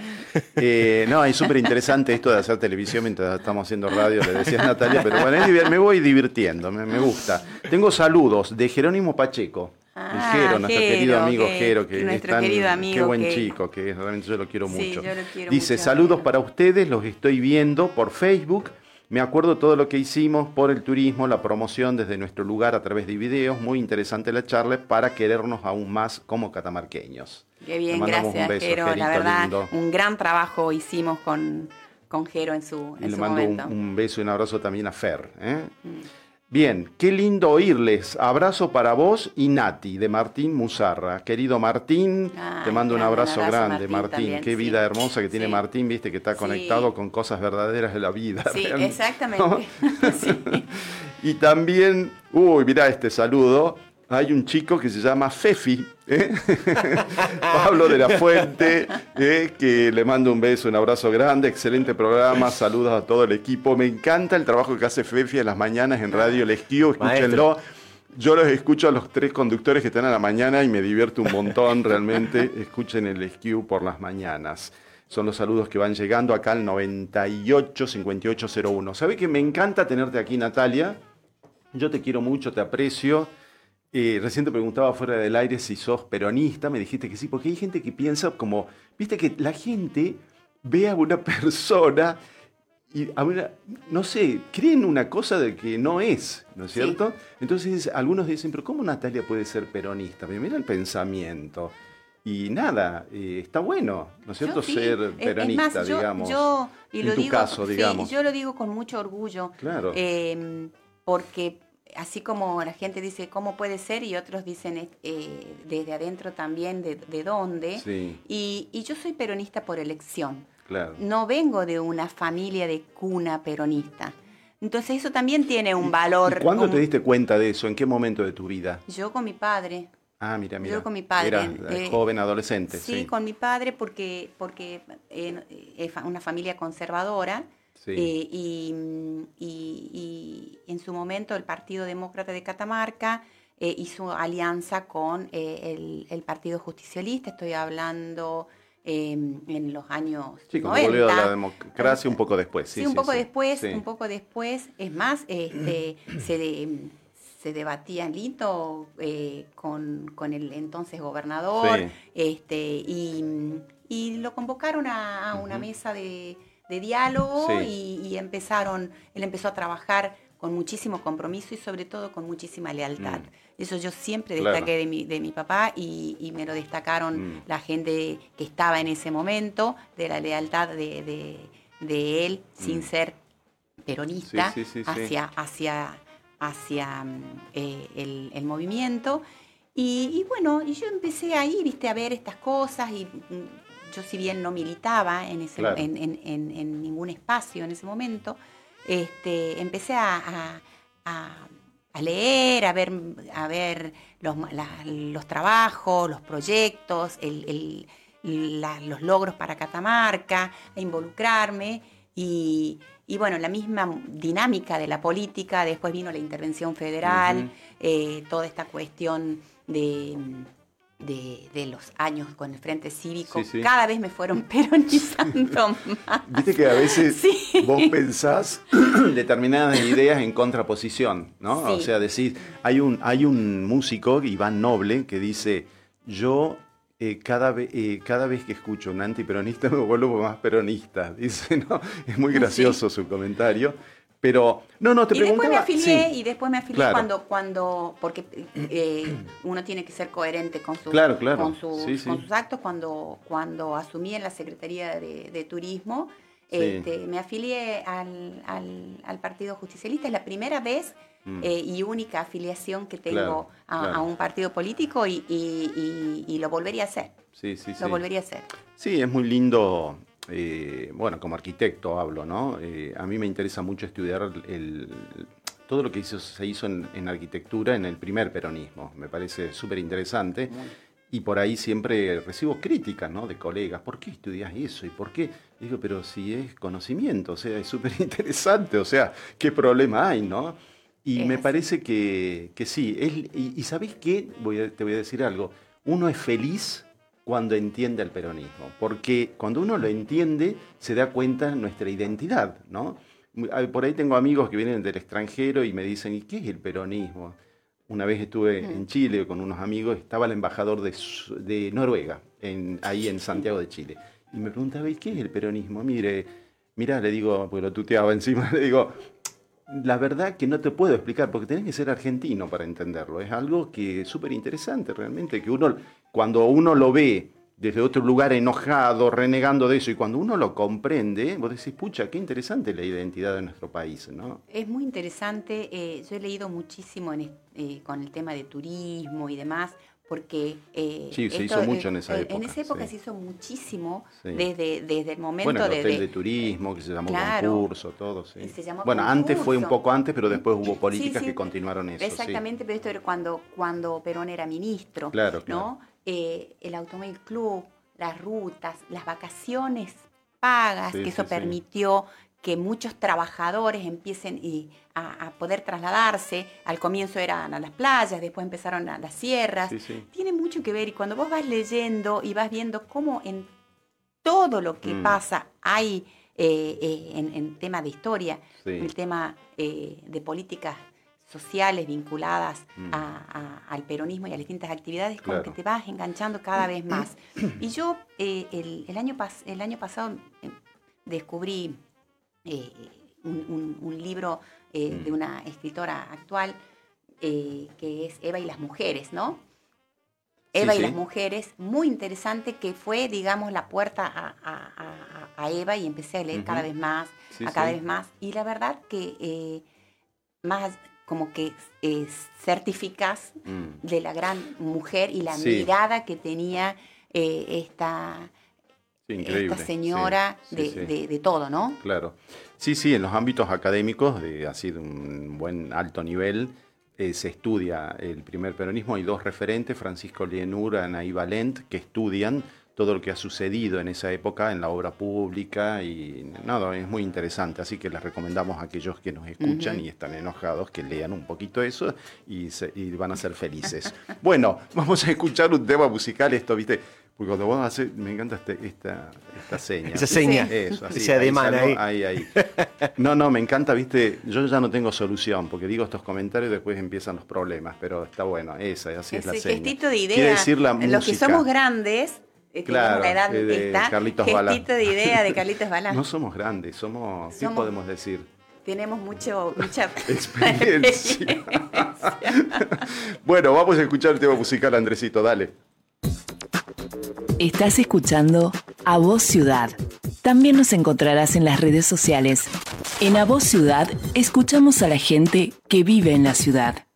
Eh, no, es súper interesante esto de hacer televisión mientras estamos haciendo radio, le decía Natalia, pero bueno, me voy divirtiendo, me, me gusta. Tengo saludos de Jerónimo Pacheco. el Ah, Jero, nuestro Jero, querido amigo que- Jero, que nuestro es tan- querido qué amigo buen que- chico, que realmente yo lo quiero Sí, mucho. yo lo quiero Dice, mucho, saludos Jero". para ustedes, los estoy viendo por Facebook. Me acuerdo todo lo que hicimos por el turismo, la promoción desde nuestro lugar a través de videos. Muy interesante la charla para querernos aún más como catamarqueños. Qué bien, gracias, un beso, Jero. La verdad, lindo. un gran trabajo hicimos con, con Jero en su, Y en le su mando un, momento. un beso y un abrazo también a Fer. ¿eh? Mm. Bien, qué lindo oírles. Abrazo para vos y Nati, de Martín Musarra. Querido Martín, Ay, te mando un abrazo, un abrazo, grande, Martín, Martín. también, qué sí. vida hermosa que tiene Sí. Martín, viste, que está Sí. conectado con cosas verdaderas de la vida. Sí, realmente. exactamente. Y también, uy, mirá este saludo. Hay un chico que se llama Fefi, ¿eh? Pablo de la Fuente, ¿eh? que le mando un beso, un abrazo grande, excelente programa, saludos a todo el equipo. Me encanta el trabajo que hace Fefi en las mañanas en Radio Lesquío, escúchenlo. Yo los escucho a los tres conductores que están a la mañana y me divierto un montón realmente. Escuchen el Lesquío por las mañanas. Son los saludos que van llegando acá al 98 5801. ¿Sabe que me encanta tenerte aquí, Natalia? Yo te quiero mucho, te aprecio. Eh, recién te preguntaba fuera del aire si sos peronista, me dijiste que sí, porque hay gente que piensa como, viste que la gente ve a una persona y a una- no sé, creen una cosa de que no es, ¿no es Sí. cierto? Entonces algunos dicen, pero ¿cómo Natalia puede ser peronista? Pero mira el pensamiento. Y nada, eh, está bueno, ¿no es cierto? Yo sí. Ser es peronista, más, yo- digamos. Yo, y en lo tu digo, caso, sí, digamos. yo lo digo con mucho orgullo. Claro. eh, porque así como la gente dice cómo puede ser y otros dicen eh, desde adentro también de, de dónde. Sí, Y, y yo soy peronista por elección. claro. No vengo de una familia de cuna peronista. Entonces eso también tiene un valor. ¿Y cuándo te diste cuenta de eso? ¿En qué momento de tu vida? Yo con mi padre. Ah, mira, mira. Yo con mi padre, Era eh, joven, adolescente, Sí, sí. con mi padre porque, porque eh, es fa- una familia conservadora. Sí. eh, y, mm, y- y en su momento el Partido Demócrata de Catamarca eh, hizo alianza con eh, el, el Partido Justicialista, estoy hablando eh, en los años Sí, cuando 90. volvió a la democracia un poco después. Sí, Sí, un poco sí. después, un poco después. Es más, este, se, de- se debatía Lito eh, con, con el entonces gobernador, Sí. este, y, y lo convocaron a, a una mesa de, de diálogo Sí. y, y empezaron, él empezó a trabajar con muchísimo compromiso y sobre todo con muchísima lealtad. Mm. Eso yo siempre Claro. destaqué de mi, de mi papá y, y me lo destacaron Mm. la gente que estaba en ese momento, de la lealtad de, de- de él, sin Mm. ser peronista, Sí, sí, hacia, hacia, hacia mm, eh, el, el movimiento. Y, y bueno, y yo empecé ahí, viste, a ver estas cosas y yo si bien no militaba en, ese, Claro. en, en- en- en ningún espacio en ese momento, este, empecé a, a- a- a leer, a ver, a ver los, ma- la- los trabajos, los proyectos, el- el- la- los logros para Catamarca, a involucrarme y, y bueno, la misma dinámica de la política, después vino la intervención federal, eh, toda esta cuestión de, de, de los años con el Frente Cívico, Sí, sí. cada vez me fueron peronizando más. Viste que a veces Sí. vos pensás determinadas ideas en contraposición, ¿no? O sea, decís, hay un, hay un músico, Iván Noble, que dice, yo eh, cada, ve- eh, cada vez que escucho un antiperonista me vuelvo más peronista. Dice, ¿no? Es muy gracioso su comentario. Pero, no, no, te y después me afilié sí. y después me afilié Claro. cuando cuando porque eh, uno tiene que ser coherente con sus Claro, claro. con sus, Sí, sí. con sus actos cuando cuando asumí en la secretaría de, de turismo este, me afilié al, al- al partido justicialista es la primera vez Mm. eh, y única afiliación que tengo a, un partido político y, y- y- y lo volvería a hacer. Sí, sí, sí. Lo volvería a hacer. Sí, es muy lindo, eh, bueno, como arquitecto hablo, ¿no? Eh, a mí me interesa mucho estudiar el- todo lo que hizo- se hizo en, en arquitectura en el primer peronismo. Me parece súper interesante. Y por ahí siempre recibo críticas, ¿no? De colegas. ¿Por qué estudias eso? ¿Y por qué? Digo, pero si es conocimiento, o sea, es súper interesante. O sea, ¿qué problema hay, no? Y Es me así. parece que, que sí. es- y, y ¿sabés qué? Voy a- te voy a decir algo. Uno es feliz cuando entiende el peronismo, porque cuando uno lo entiende se da cuenta de nuestra identidad, ¿no? Por ahí tengo amigos que vienen del extranjero y me dicen, ¿y qué es el peronismo? Una vez estuve en Chile con unos amigos, estaba el embajador de, de Noruega, en- ahí en Santiago de Chile, y me preguntaba, ¿y qué es el peronismo? Mire, mira, le digo, porque lo tuteaba encima, le digo, la verdad que no te puedo explicar, porque tenés que ser argentino para entenderlo. Es algo que es súper interesante realmente, que uno, cuando uno lo ve desde otro lugar enojado, renegando de eso, y cuando uno lo comprende, vos decís, pucha, qué interesante la identidad de nuestro país, ¿no? Es muy interesante, eh, yo he leído muchísimo en eh, con el tema de turismo y demás, porque... eh, Sí, se hizo mucho en esa En época, esa época sí. se hizo muchísimo Sí. desde, desde el momento Bueno, el de... hotel de- de turismo, que se llamó Claro. concurso, todo, sí. Se llamó bueno, antes fue un poco antes, pero después hubo políticas que continuaron eso. Exactamente, pero esto era cuando, cuando Perón era ministro, Claro, ¿no? Eh, el Automóvil Club, las rutas, las vacaciones pagas, Sí, que eso sí, sí. permitió que muchos trabajadores empiecen y a, a poder trasladarse. Al comienzo eran a las playas, después empezaron a las sierras. Tiene mucho que ver y cuando vos vas leyendo y vas viendo cómo en todo lo que Mm. pasa hay eh, eh, en, en tema de historia, el tema eh, de políticas sociales vinculadas Mm. a- a- al peronismo y a las distintas actividades, como Claro. que te vas enganchando cada vez más. Y yo eh, el, el año pas- el año pasado eh, descubrí eh, un, un- un libro Mm. de una escritora actual que es Eva y las mujeres, ¿no? Sí, Eva y sí. las mujeres, muy interesante, que fue, digamos, la puerta a, a- a- a Eva y empecé a leer cada vez más, Sí, a cada vez más. Y la verdad que más como que eh, certificas Mm. de la gran mujer y la Sí. mirada que tenía eh, esta, increíble. esta señora Sí, de, sí. de- de todo, ¿no? Claro. Sí, sí, en los ámbitos académicos, de así de un buen alto nivel, eh, se estudia el primer peronismo. Hay dos referentes, Francisco Lienura, Anaí Valent, que estudian todo lo que ha sucedido en esa época en la obra pública y nada, es muy interesante. Así que les recomendamos a aquellos que nos escuchan y están enojados que lean un poquito eso y, se- y van a ser felices. bueno, vamos a escuchar un tema musical, esto, ¿viste? Porque cuando vos haces, me encanta este- esta, esta seña. Esa seña. Eso, así, Ese ademán salgo- ahí. ahí, ahí. No, no, me encanta, viste, yo ya no tengo solución, porque digo estos comentarios y después empiezan los problemas, pero está bueno, esa, así es la Ese seña. gestito de idea. Quiere decir la Los que somos grandes, Claro, tenemos la edad de esta, Carlitos gestito de idea de Carlitos Balá. No somos grandes, somos, ¿qué Somos- podemos decir? Tenemos mucho, mucha Experiencia. bueno, vamos a escuchar el tema musical, Andresito, dale. Estás escuchando A Voz Ciudad. También nos encontrarás en las redes sociales. En A Voz Ciudad escuchamos a la gente que vive en la ciudad.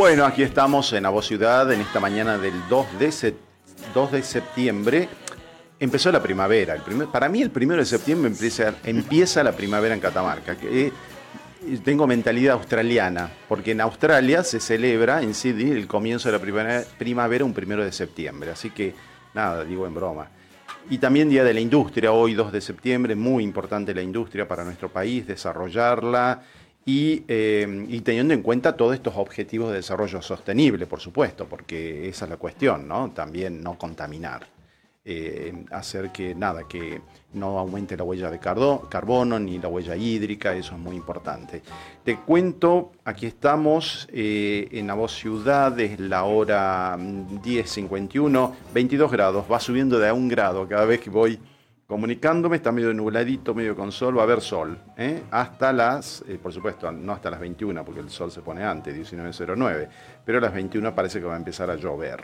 Bueno, aquí estamos en Avo Ciudad en esta mañana del 2 de, sep- 2 de septiembre. Empezó la primavera. Para mí el 1 de septiembre empieza, la primavera en Catamarca. eh, tengo mentalidad australiana, porque en Australia se celebra en Sydney el comienzo de la primavera, primavera un 1 de septiembre. Así que nada, digo en broma. Y también Día de la Industria, hoy 2 de septiembre, muy importante la industria para nuestro país, desarrollarla y, eh, y teniendo en cuenta todos estos objetivos de desarrollo sostenible, por supuesto, porque esa es la cuestión, ¿no? También no contaminar. Eh, hacer que nada, que no aumente la huella de carbono ni la huella hídrica, eso es muy importante. Te cuento, aquí estamos eh, en la voz ciudad, es la hora mm, 10.51, 22 grados, va subiendo de a un grado cada vez que voy comunicándome, está medio nubladito, medio con sol, va a haber sol, ¿eh? hasta las, eh, por supuesto, no hasta las 21, porque el sol se pone antes, 19.09, pero a las 21 parece que va a empezar a llover.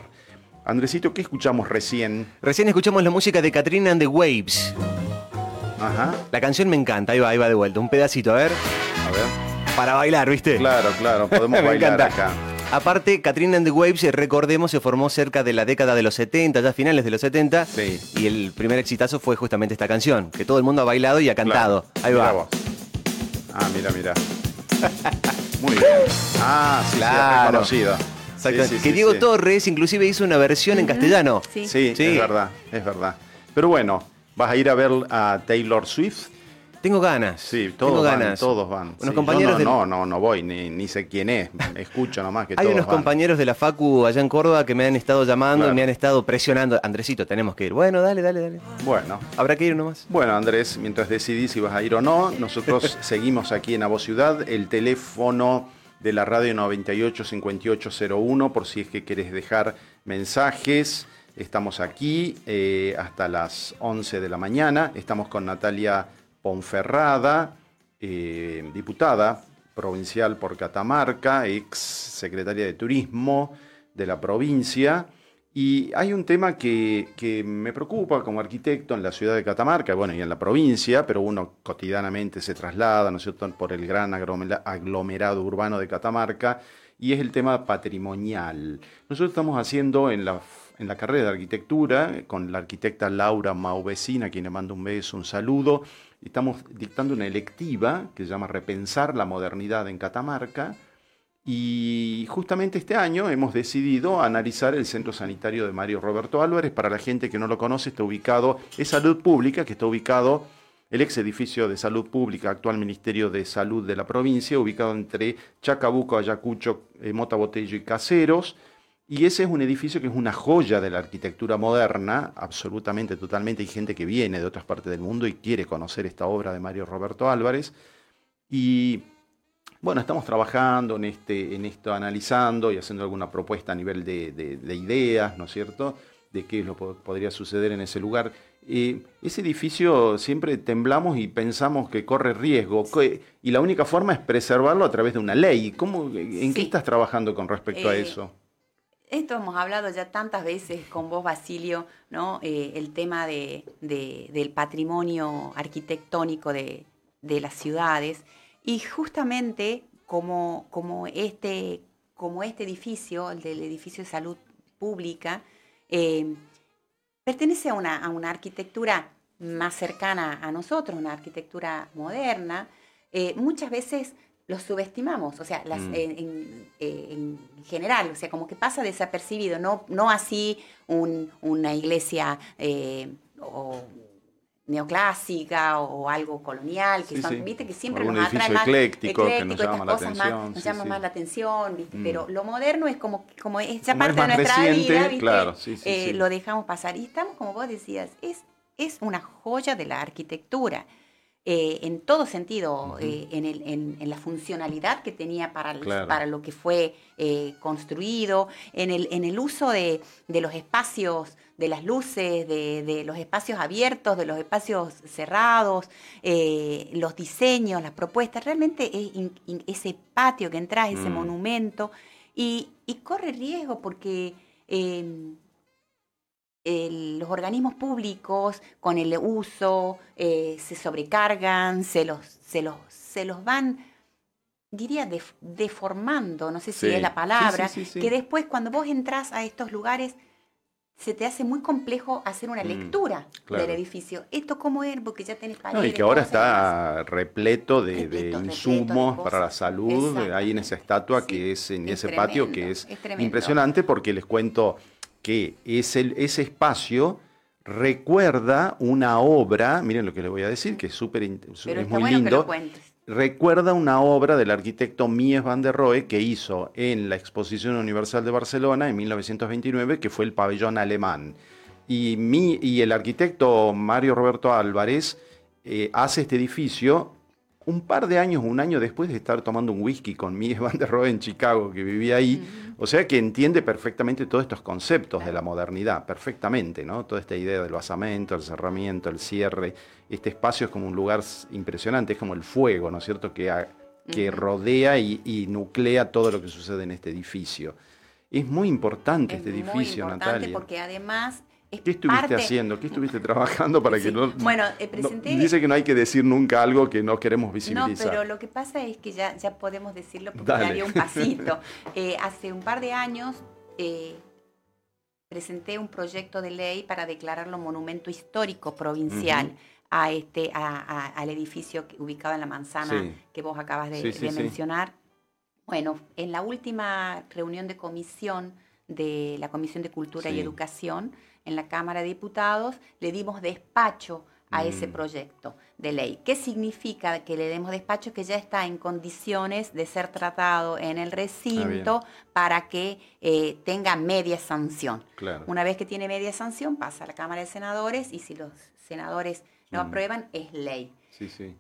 Andresito, ¿qué escuchamos recién? Recién escuchamos la música de Katrina and the Waves. Ajá, La canción me encanta, ahí va, ahí va de vuelta. Un pedacito, a ver. a ver. Para bailar, ¿viste? Claro, claro, podemos Me bailar encanta. acá. Aparte, Katrina and the Waves, eh, recordemos, se formó cerca de la década de los 70, ya finales de los 70. Sí. Y el primer exitazo fue justamente esta canción, que todo el mundo ha bailado y ha cantado. Claro, Ahí mirá va. vos. Ah, mira, mira. Muy bien. Ah, sí, sí, Claro. es reconocido. Exactamente. Sí, sí, que sí, Diego sí. Torres inclusive hizo una versión en castellano. Sí. Sí, Sí. es verdad, es verdad. Pero bueno, ¿vas a ir a ver a Taylor Swift? Tengo ganas. Sí, Tengo todos van, ganas. todos van. Unos Sí, compañeros no, del- no, no, no voy, ni, ni sé quién es. Escucho nomás que Hay todos unos van. compañeros de la Facu allá en Córdoba que me han estado llamando Claro. y me han estado presionando. Andresito, tenemos que ir. Bueno, dale, dale, dale. Bueno, Habrá que ir nomás. Bueno, Andrés, mientras decidís si vas a ir o no, nosotros seguimos aquí en Avo Ciudad. El teléfono de la radio 985801, por si es que querés dejar mensajes. Estamos aquí eh, hasta las 11 de la mañana. Estamos con Natalia Ponferrada, eh, diputada provincial por Catamarca, ex secretaria de Turismo de la provincia. Y hay un tema que, que me preocupa como arquitecto en la ciudad de Catamarca, bueno, y en la provincia, pero uno cotidianamente se traslada, ¿no es por el gran aglomerado urbano de Catamarca, y es el tema patrimonial. Nosotros estamos haciendo en la, en la carrera de arquitectura, con la arquitecta Laura Mauvecina, a quien le mando un beso, un saludo, estamos dictando una electiva que se llama Repensar la modernidad en Catamarca, y justamente este año hemos decidido analizar el centro sanitario de Mario Roberto Álvarez. Para la gente que no lo conoce, está ubicado, es salud pública, que está ubicado, el ex edificio de salud pública, actual Ministerio de Salud de la provincia, ubicado entre Chacabuco, Ayacucho, eh, Mota Botello y Caseros. Y ese es un edificio que es una joya de la arquitectura moderna, absolutamente, totalmente. Hay gente que viene de otras partes del mundo y quiere conocer esta obra de Mario Roberto Álvarez. Y bueno, estamos trabajando en, este, en esto, analizando y haciendo alguna propuesta a nivel de, de- de ideas, ¿no es cierto?, de qué es lo que podría suceder en ese lugar. Eh, ese edificio siempre temblamos y pensamos que corre riesgo, que- y la única forma es preservarlo a través de una ley. ¿Cómo, ¿En qué estás trabajando con respecto a Eh, eso? Esto hemos hablado ya tantas veces con vos, Basilio, ¿no? Eh, el tema de, de- del patrimonio arquitectónico de, las ciudades. Y justamente este, como este edificio, el del edificio de salud pública, eh, pertenece a una, a una arquitectura más cercana a nosotros, una arquitectura moderna, eh, muchas veces los subestimamos, o sea, las- Mm. en, en- eh, en general, o sea, como que pasa desapercibido, no, no así un- una iglesia eh, o neoclásica o algo colonial, que Sí, son, sí. viste, que siempre nos atrae más ecléctico que nos llama estas la cosas más, atención, nos sí, llama más la atención, ¿viste? Mm. pero lo moderno es como, como esa Como es parte de más nuestra reciente, vida, ¿viste? claro, Eh, lo dejamos pasar. Y estamos, como vos decías, es, es una joya de la arquitectura. Eh, en todo sentido, eh, en, el- en- en la funcionalidad que tenía para, el- Claro. para lo que fue eh, construido, en el, en el uso de, de los espacios, de las luces, de, de los espacios abiertos, de los espacios cerrados, los diseños, las propuestas, realmente es in- in- ese patio que entras, ese Mm. monumento, y, y corre riesgo porque el- los organismos públicos con el uso eh, se sobrecargan, se los, se los, se los van diría, def- deformando, no sé si Sí, es la palabra, sí, sí, que después cuando vos entras a estos lugares se te hace muy complejo hacer una Mm, lectura claro. del edificio. ¿Esto cómo es? Porque ya tenés No, paredes. y que ahora está repleto de, de Repleto, repleto de insumos para la salud, ahí en esa estatua que es en es ese patio que es, impresionante porque les cuento que es el, ese espacio recuerda una obra, miren lo que les voy a decir, que es súper es muy bueno lindo, recuerda una obra del arquitecto Mies van der Rohe que hizo en la Exposición Universal de Barcelona en 1929, que fue el pabellón alemán. Y, mi- y el arquitecto Mario Roberto Álvarez eh, hace este edificio un par de años, un año después de estar tomando un whisky con Mies van der Rohe en Chicago, que vivía ahí. O sea que entiende perfectamente todos estos conceptos de la modernidad, perfectamente, ¿no? Toda esta idea del basamento, el cerramiento, el cierre. Este espacio es como un lugar impresionante, es como el fuego, ¿no es cierto?, que, rodea y, y nuclea todo lo que sucede en este edificio. Es muy importante Es este muy edificio, importante Natalia. porque además es ¿Qué estuviste parte- haciendo? ¿Qué estuviste trabajando para Sí. que no... Bueno, eh, no- dice que no hay que decir nunca algo que no queremos No, visibilizar. pero lo que pasa es que ya, ya podemos decirlo porque Dale. ya había un pasito. Eh, hace un par de años eh, presenté un proyecto de ley para declararlo monumento histórico provincial a este, a- a- al edificio ubicado en la manzana Sí. que vos acabas de, Sí, mencionar. Bueno, en la última reunión de comisión de la Comisión de Cultura Sí. y Educación en la Cámara de Diputados, le dimos despacho a ese Mm. proyecto de ley. ¿Qué significa que le demos despacho? Que ya está en condiciones de ser tratado en el recinto para que eh, tenga media sanción. Claro. Una vez que tiene media sanción, pasa a la Cámara de Senadores y si los senadores no Mm. aprueban, es ley. Sí, sí.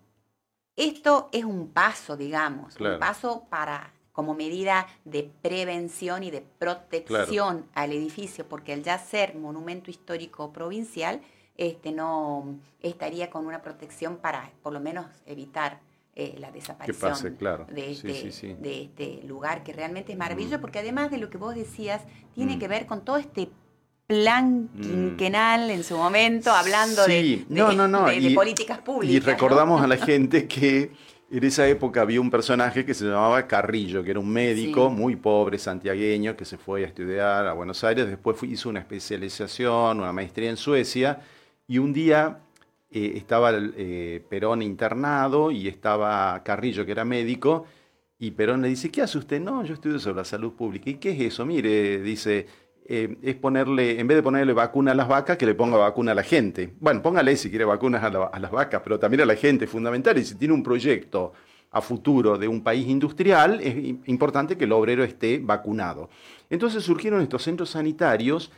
Esto es un paso, digamos, Claro. un paso para como medida de prevención y de protección al edificio, porque al ya ser monumento histórico provincial, este no estaría con una protección para por lo menos evitar eh, la desaparición pase, claro. de, Sí, este, sí, sí. de este lugar que realmente es maravilloso, Mm. porque además de lo que vos decías, tiene Mm. que ver con todo este plan Mm. quinquenal en su momento, hablando de- Sí, de, no, no, no, de- de y- políticas públicas. Y recordamos a la gente que en esa época había un personaje que se llamaba Carrillo, que era un médico Sí. muy pobre, santiagueño, que se fue a estudiar a Buenos Aires, después fue- hizo una especialización, una maestría en Suecia, y un día eh, estaba eh, Perón internado y estaba Carrillo, que era médico, y Perón le dice, ¿qué hace usted? No, yo estudio sobre la salud pública. ¿Y qué es eso? Mire, dice, eh, es ponerle, en vez de ponerle vacuna a las vacas, que le ponga vacuna a la gente. Bueno, póngale si quiere vacunas a, la- a las vacas, pero también a la gente, es fundamental. Y si tiene un proyecto a futuro de un país industrial, es im- importante que el obrero esté vacunado. Entonces surgieron estos centros sanitarios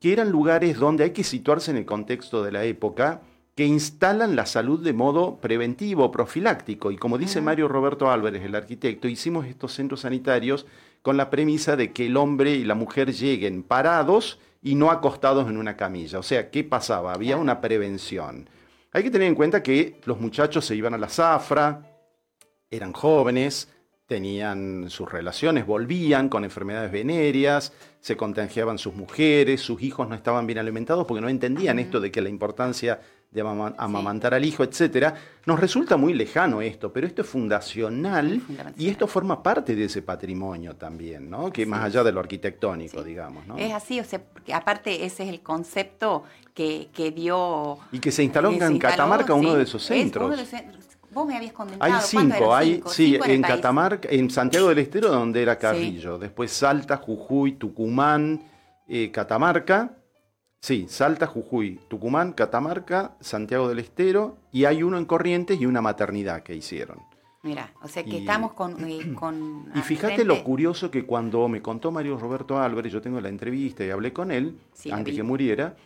que eran lugares donde hay que situarse en el contexto de la época, que instalan la salud de modo preventivo, profiláctico. Y como dice. Mario Roberto Álvarez, el arquitecto, hicimos estos centros sanitarios con la premisa de que el hombre y la mujer lleguen parados y no acostados en una camilla. O sea, ¿qué pasaba? Había una prevención. Hay que tener en cuenta que los muchachos se iban a la zafra, eran jóvenes, tenían sus relaciones, volvían con enfermedades venéreas, se contagiaban sus mujeres, sus hijos no estaban bien alimentados porque no entendían esto de que la importancia de amama- amamantar al hijo, etcétera. Nos resulta muy lejano esto, pero esto es fundacional, y esto forma parte de ese patrimonio también, ¿no? Que más allá de lo arquitectónico, Sí. digamos, ¿no? Es así, o sea, aparte ese es el concepto que, que dio... Y que se instaló que en se instaló, Catamarca, uno de esos es centros. uno de los cen- Vos me habías comentado. Hay ¿cuántos cinco, hay, cinco? sí, Cinco en. Catamarca, en Santiago del Estero, donde era Carrillo, después Salta, Jujuy, Tucumán, eh, Catamarca, sí, Salta, Jujuy, Tucumán, Catamarca, Santiago del Estero, y hay uno en Corrientes y una maternidad que hicieron. Mira, o sea que Y- estamos con... eh, con Y fíjate lo curioso que cuando me contó Mario Roberto Álvarez, yo tengo la entrevista y hablé con él, Sí, antes que muriera,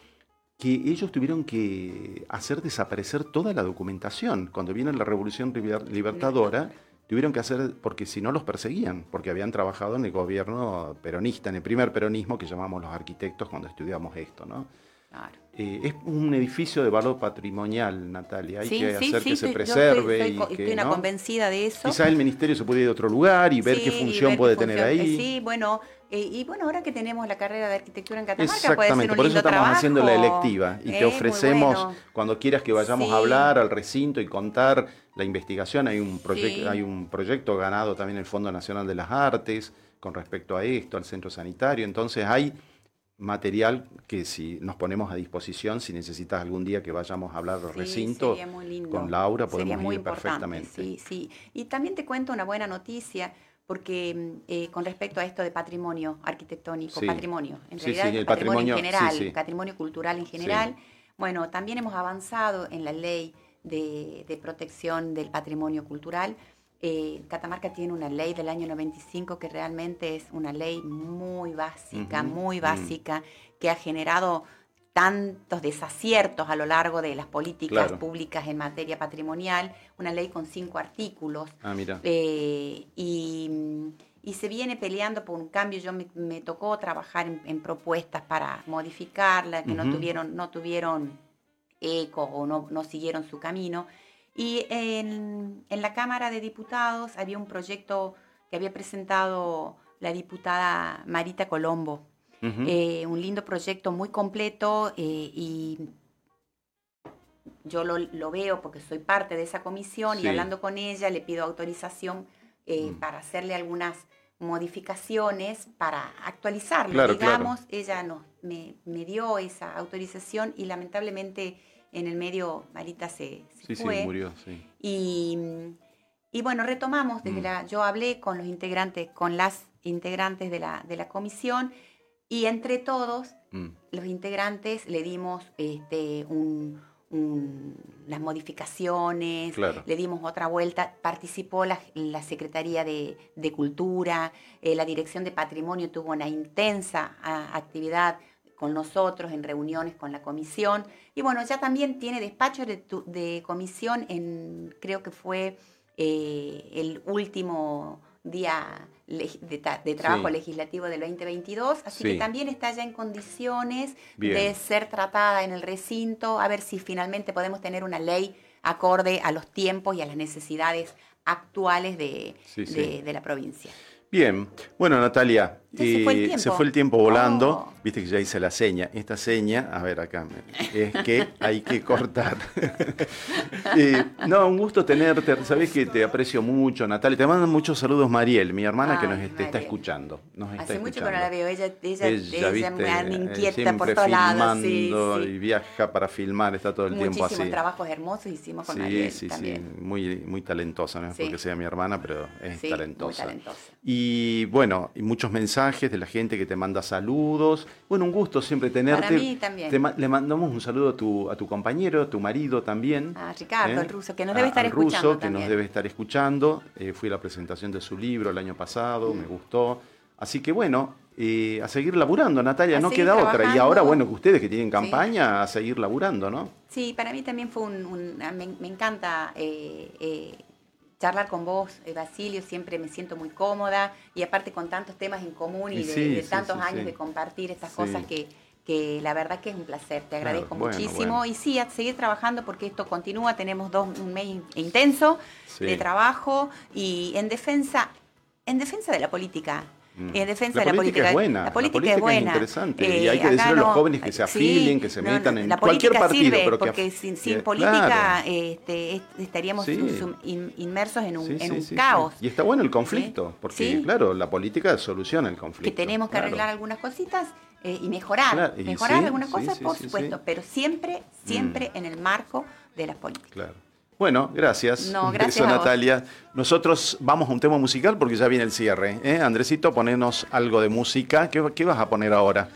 que ellos tuvieron que hacer desaparecer toda la documentación. Cuando viene la Revolución Liber- Libertadora, tuvieron que hacer, porque si no los perseguían, porque habían trabajado en el gobierno peronista, en el primer peronismo que llamamos los arquitectos cuando estudiamos esto, ¿no? Claro. Eh, es un edificio de valor patrimonial, Natalia. Hay Sí, que sí, hacer sí, que se yo preserve estoy, y estoy, que estoy una ¿no? convencida de eso. Quizás el ministerio se puede ir a otro lugar y ver qué y función ver puede qué tener función- ahí. Sí, bueno, eh, y bueno, ahora que tenemos la carrera de arquitectura en Catamarca, puede ser Exactamente, un por eso lindo estamos haciendo la trabajo. electiva y Eh, te ofrecemos, bueno. cuando quieras que vayamos a hablar al recinto y contar la investigación, hay un, proyecto Sí. hay un proyecto ganado también el Fondo Nacional de las Artes con respecto a esto, al centro sanitario, entonces hay material que si nos ponemos a disposición, si necesitas algún día que vayamos a hablar al Sí, con Laura Sería podemos muy ir perfectamente. Sí, sí. Y también te cuento una buena noticia, porque eh, con respecto a esto de patrimonio arquitectónico, Sí. patrimonio, en realidad sí, el patrimonio, patrimonio, en general, patrimonio cultural en general. Bueno, también hemos avanzado en la ley de, de protección del patrimonio cultural. Eh, Catamarca tiene una ley del año 95 que realmente es una ley muy básica, muy mm. básica, que ha generado tantos desaciertos a lo largo de las políticas Claro. públicas en materia patrimonial, una ley con cinco artículos, Ah, mira. eh, y, y se viene peleando por un cambio. Yo me, me tocó trabajar en, en propuestas para modificarla, que no tuvieron, no tuvieron eco o no, no siguieron su camino. Y en, en la Cámara de Diputados había un proyecto que había presentado la diputada Marita Colombo. Eh, un lindo proyecto muy completo eh, y yo lo, lo veo porque soy parte de esa comisión Sí. y hablando con ella le pido autorización eh, Mm. para hacerle algunas modificaciones para actualizarlo. Claro, claro. Digamos, ella nos, me, me dio esa autorización y lamentablemente en el medio Marita se, se Sí, fue. sí, murió, sí. Y, y bueno, retomamos desde Mm. la. Yo hablé con los integrantes, con las integrantes de la, de la comisión, y entre todos, Mm. los integrantes, le dimos este, un- un- las modificaciones, Claro. le dimos otra vuelta, participó la, la Secretaría de, de Cultura, eh, la Dirección de Patrimonio tuvo una intensa actividad con nosotros en reuniones con la comisión. Y bueno, ya también tiene despacho de, tu- de comisión en, creo que fue eh, el último día de, de trabajo Sí. legislativo del 2022, así Sí. que también está ya en condiciones Bien. de ser tratada en el recinto, a ver si finalmente podemos tener una ley acorde a los tiempos y a las necesidades actuales de, Sí, sí. de- de la provincia. Bien, bueno Natalia, Ya se fue el tiempo. se fue el tiempo volando, Oh. viste que ya hice la seña, esta seña, a ver acá, es que hay que cortar. Eh, no, un gusto tenerte, sabés que te aprecio mucho Natalia, te mandan muchos saludos Mariel, mi hermana que nos está escuchando. Nos está Hace mucho que escuchando. no la veo, ella, ella, ella, me anda eh, inquieta por todos lados. Sí, filmando sí. y viaja para filmar, está todo el tiempo Muchísimos así. trabajos hermosos hicimos con Sí, Mariel sí, también. sí, muy, muy talentosa, no es porque sea mi hermana, pero es Sí, muy talentosa. talentosa. Y bueno, y muchos mensajes de la gente que te manda saludos. Bueno, un gusto siempre tenerte. Para mí también. Te ma- le mandamos un saludo a tu, a tu compañero, a tu marido también. A Ricardo, ¿eh? el ruso, que nos A- debe estar ruso, escuchando que nos debe estar escuchando. Eh, fui a la presentación de su libro el año pasado, me gustó. Así que bueno, eh, a seguir laburando, Natalia, A no queda otra. Y ahora, bueno, que ustedes que tienen campaña, a seguir laburando, ¿no? Sí, para mí también fue un... un- me, me encanta eh, eh, charlar con vos, eh, Basilio, siempre me siento muy cómoda y aparte con tantos temas en común y, Y de, sí, de sí, tantos sí, años de compartir estas cosas que, que la verdad que es un placer, te agradezco bueno, muchísimo. bueno. y sí, a seguir trabajando porque esto continúa, tenemos dos, un mes in- intenso de trabajo y en defensa, en defensa de la política. Mm. En defensa La de la política es buena, La la política, es es buena. interesante, y Eh, hay que decirle a los jóvenes que se afilien, que se metan en cualquier partido, sirve, porque sin, sin eh, política claro. este, est- estaríamos Sí. sum- sum- in- inmersos en un, Sí, en caos. Y está bueno el conflicto, Sí. porque claro, la política soluciona el conflicto. que tenemos que claro. arreglar algunas cositas eh, y mejorar, Claro, y mejorar algunas cosas, por supuesto, pero siempre, siempre en el marco de las políticas. Claro. Bueno, gracias. No, gracias beso, a vos. Natalia. Nosotros vamos a un tema musical porque ya viene el cierre. ¿eh? Andresito, ponenos algo de música. ¿Qué, qué vas a poner ahora?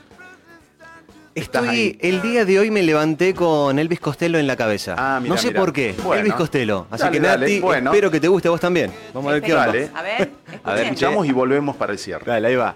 Estoy, el día de hoy me levanté con Elvis Costello en la cabeza. Ah, mira, no sé por qué. Bueno. Elvis Costello. Así Dale, que dale, Nati, bueno. espero que te guste a vos también. Vamos a ver qué onda. Dale. A ver, A ver. Escuchamos y volvemos para el cierre. Dale, ahí va.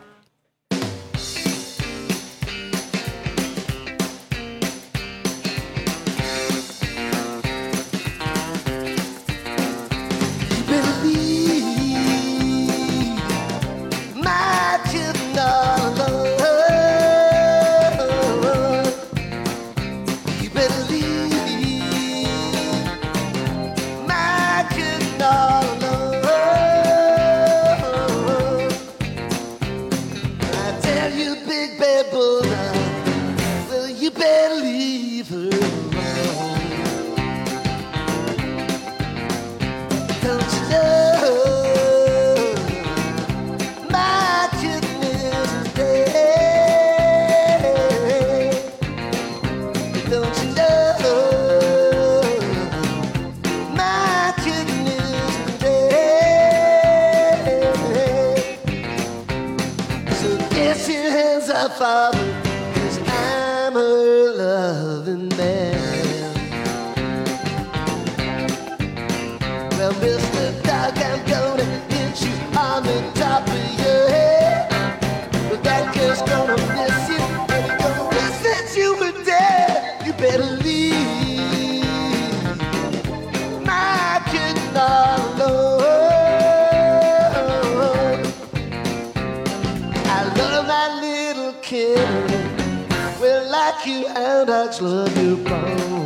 much love you, both.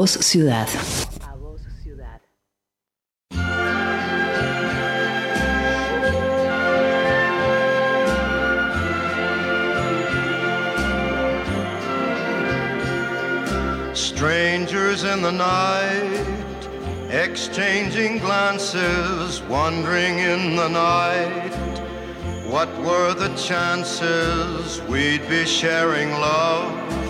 A vos ciudad. Strangers in the night, exchanging glances, wandering in the night. What were the chances we'd be sharing love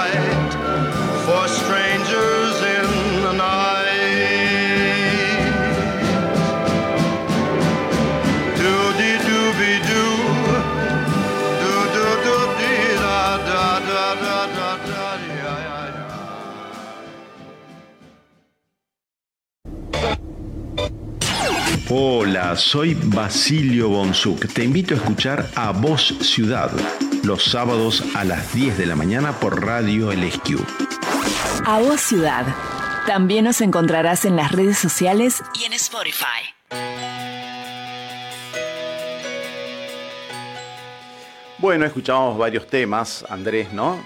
Hola, soy Basilio Bonsuc. Te invito a escuchar A Voz Ciudad los sábados a las 10 de la mañana por Radio LSQ. A vos ciudad. También nos encontrarás en las redes sociales y en Spotify. Bueno, escuchamos varios temas, Andrés, ¿no?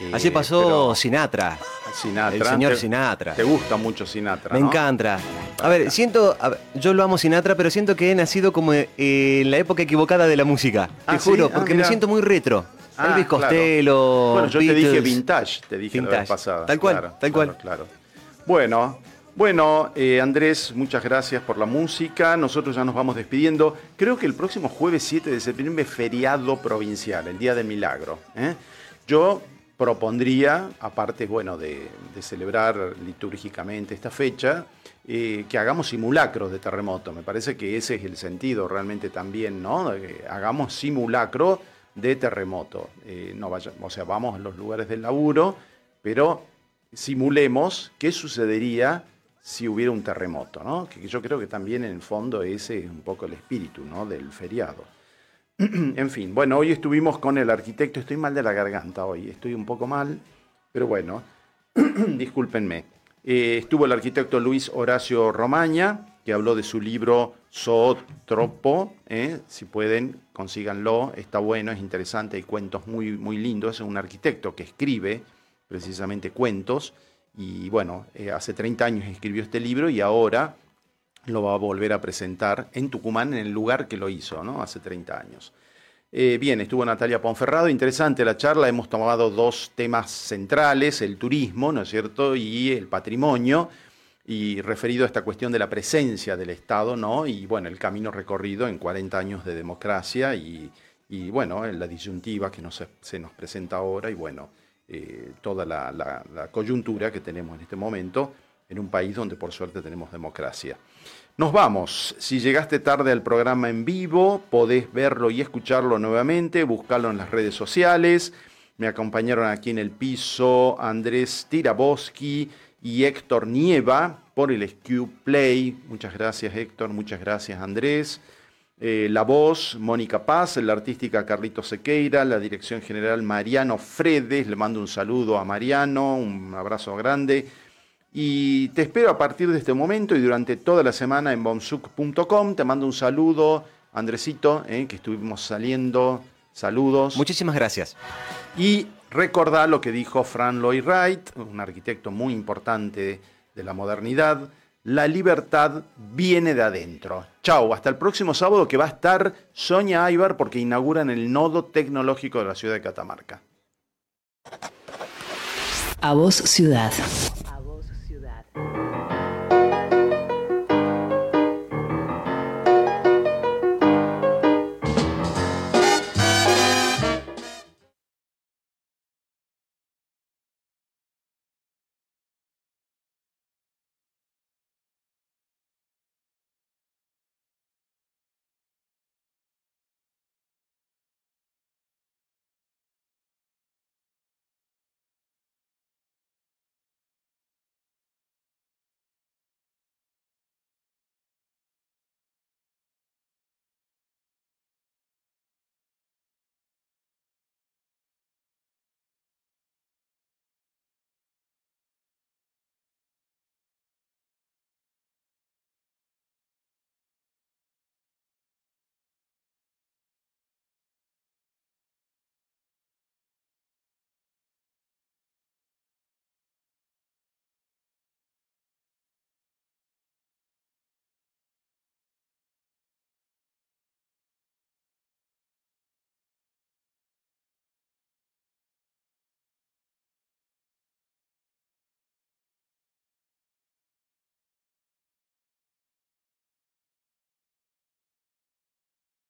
Eh, Así pasó Sinatra. Sinatra. El señor Te- Sinatra. Te gusta mucho Sinatra, Me ¿no? encanta. A ver, siento, a ver, yo lo amo Sinatra, pero siento que he nacido como eh, en la época equivocada de la música. Ah, te ¿sí? juro, Ah, porque me siento muy retro. Ah, Elvis claro. Costello. Bueno, yo te dije vintage, te dije la vez Vintage. pasada. Tal cual, Claro, tal claro, cual. Claro. Bueno, Bueno, eh, Andrés, muchas gracias por la música. Nosotros ya nos vamos despidiendo. Creo que el próximo jueves 7 de septiembre es feriado provincial, el Día del Milagro. ¿eh? Yo propondría, aparte, bueno, de, celebrar litúrgicamente esta fecha, eh, que hagamos simulacros de terremoto. Me parece que ese es el sentido realmente también, ¿no? Hagamos simulacro de terremoto. Eh, no vaya, o sea, vamos a los lugares del laburo, pero simulemos qué sucedería si hubiera un terremoto, ¿no? Que yo creo que también en el fondo ese es un poco el espíritu, ¿no? Del feriado. en fin, bueno, hoy estuvimos con el arquitecto, estoy mal de la garganta hoy, estoy un poco mal, pero bueno, discúlpenme. Eh, estuvo el arquitecto Luis Horacio Romaña, que habló de su libro Zootropo, ¿eh? si pueden, consíganlo, está bueno, es interesante, hay cuentos muy, muy lindos, es un arquitecto que escribe precisamente cuentos, y bueno, eh, hace 30 años escribió este libro y ahora lo va a volver a presentar en Tucumán, en el lugar que lo hizo, ¿no? Hace 30 años. Eh, bien, estuvo Natalia Ponferrado, interesante la charla, hemos tomado dos temas centrales, el turismo, ¿no es cierto?, y el patrimonio, y referido a esta cuestión de la presencia del Estado, ¿no?, y bueno, el camino recorrido en 40 años de democracia y, bueno, en la disyuntiva que nos, se nos presenta ahora y bueno, eh, toda la coyuntura que tenemos en este momento en un país donde por suerte tenemos democracia. Nos vamos. Si llegaste tarde al programa en vivo, podés verlo y escucharlo nuevamente, buscarlo en las redes sociales. Me acompañaron aquí en el piso Andrés Tiraboski y Héctor Nieva por el SQ Play. Muchas gracias Héctor, muchas gracias Andrés. Eh, la voz, Mónica Paz, la artística Carlitos Sequeira, la dirección general Mariano Fredes, le mando un saludo a Mariano, un abrazo grande. Y te espero a partir de este momento y durante toda la semana en bonsuc.com. Te mando un saludo, Andresito, eh, que estuvimos saliendo. Saludos. Muchísimas gracias. Y recordá lo que dijo Fran Lloyd Wright, un arquitecto muy importante de la modernidad. La libertad viene de adentro. Chau, hasta el próximo sábado que va a estar Sonia Aybar porque inauguran el nodo tecnológico de la ciudad de Catamarca. A vos ciudad. thank you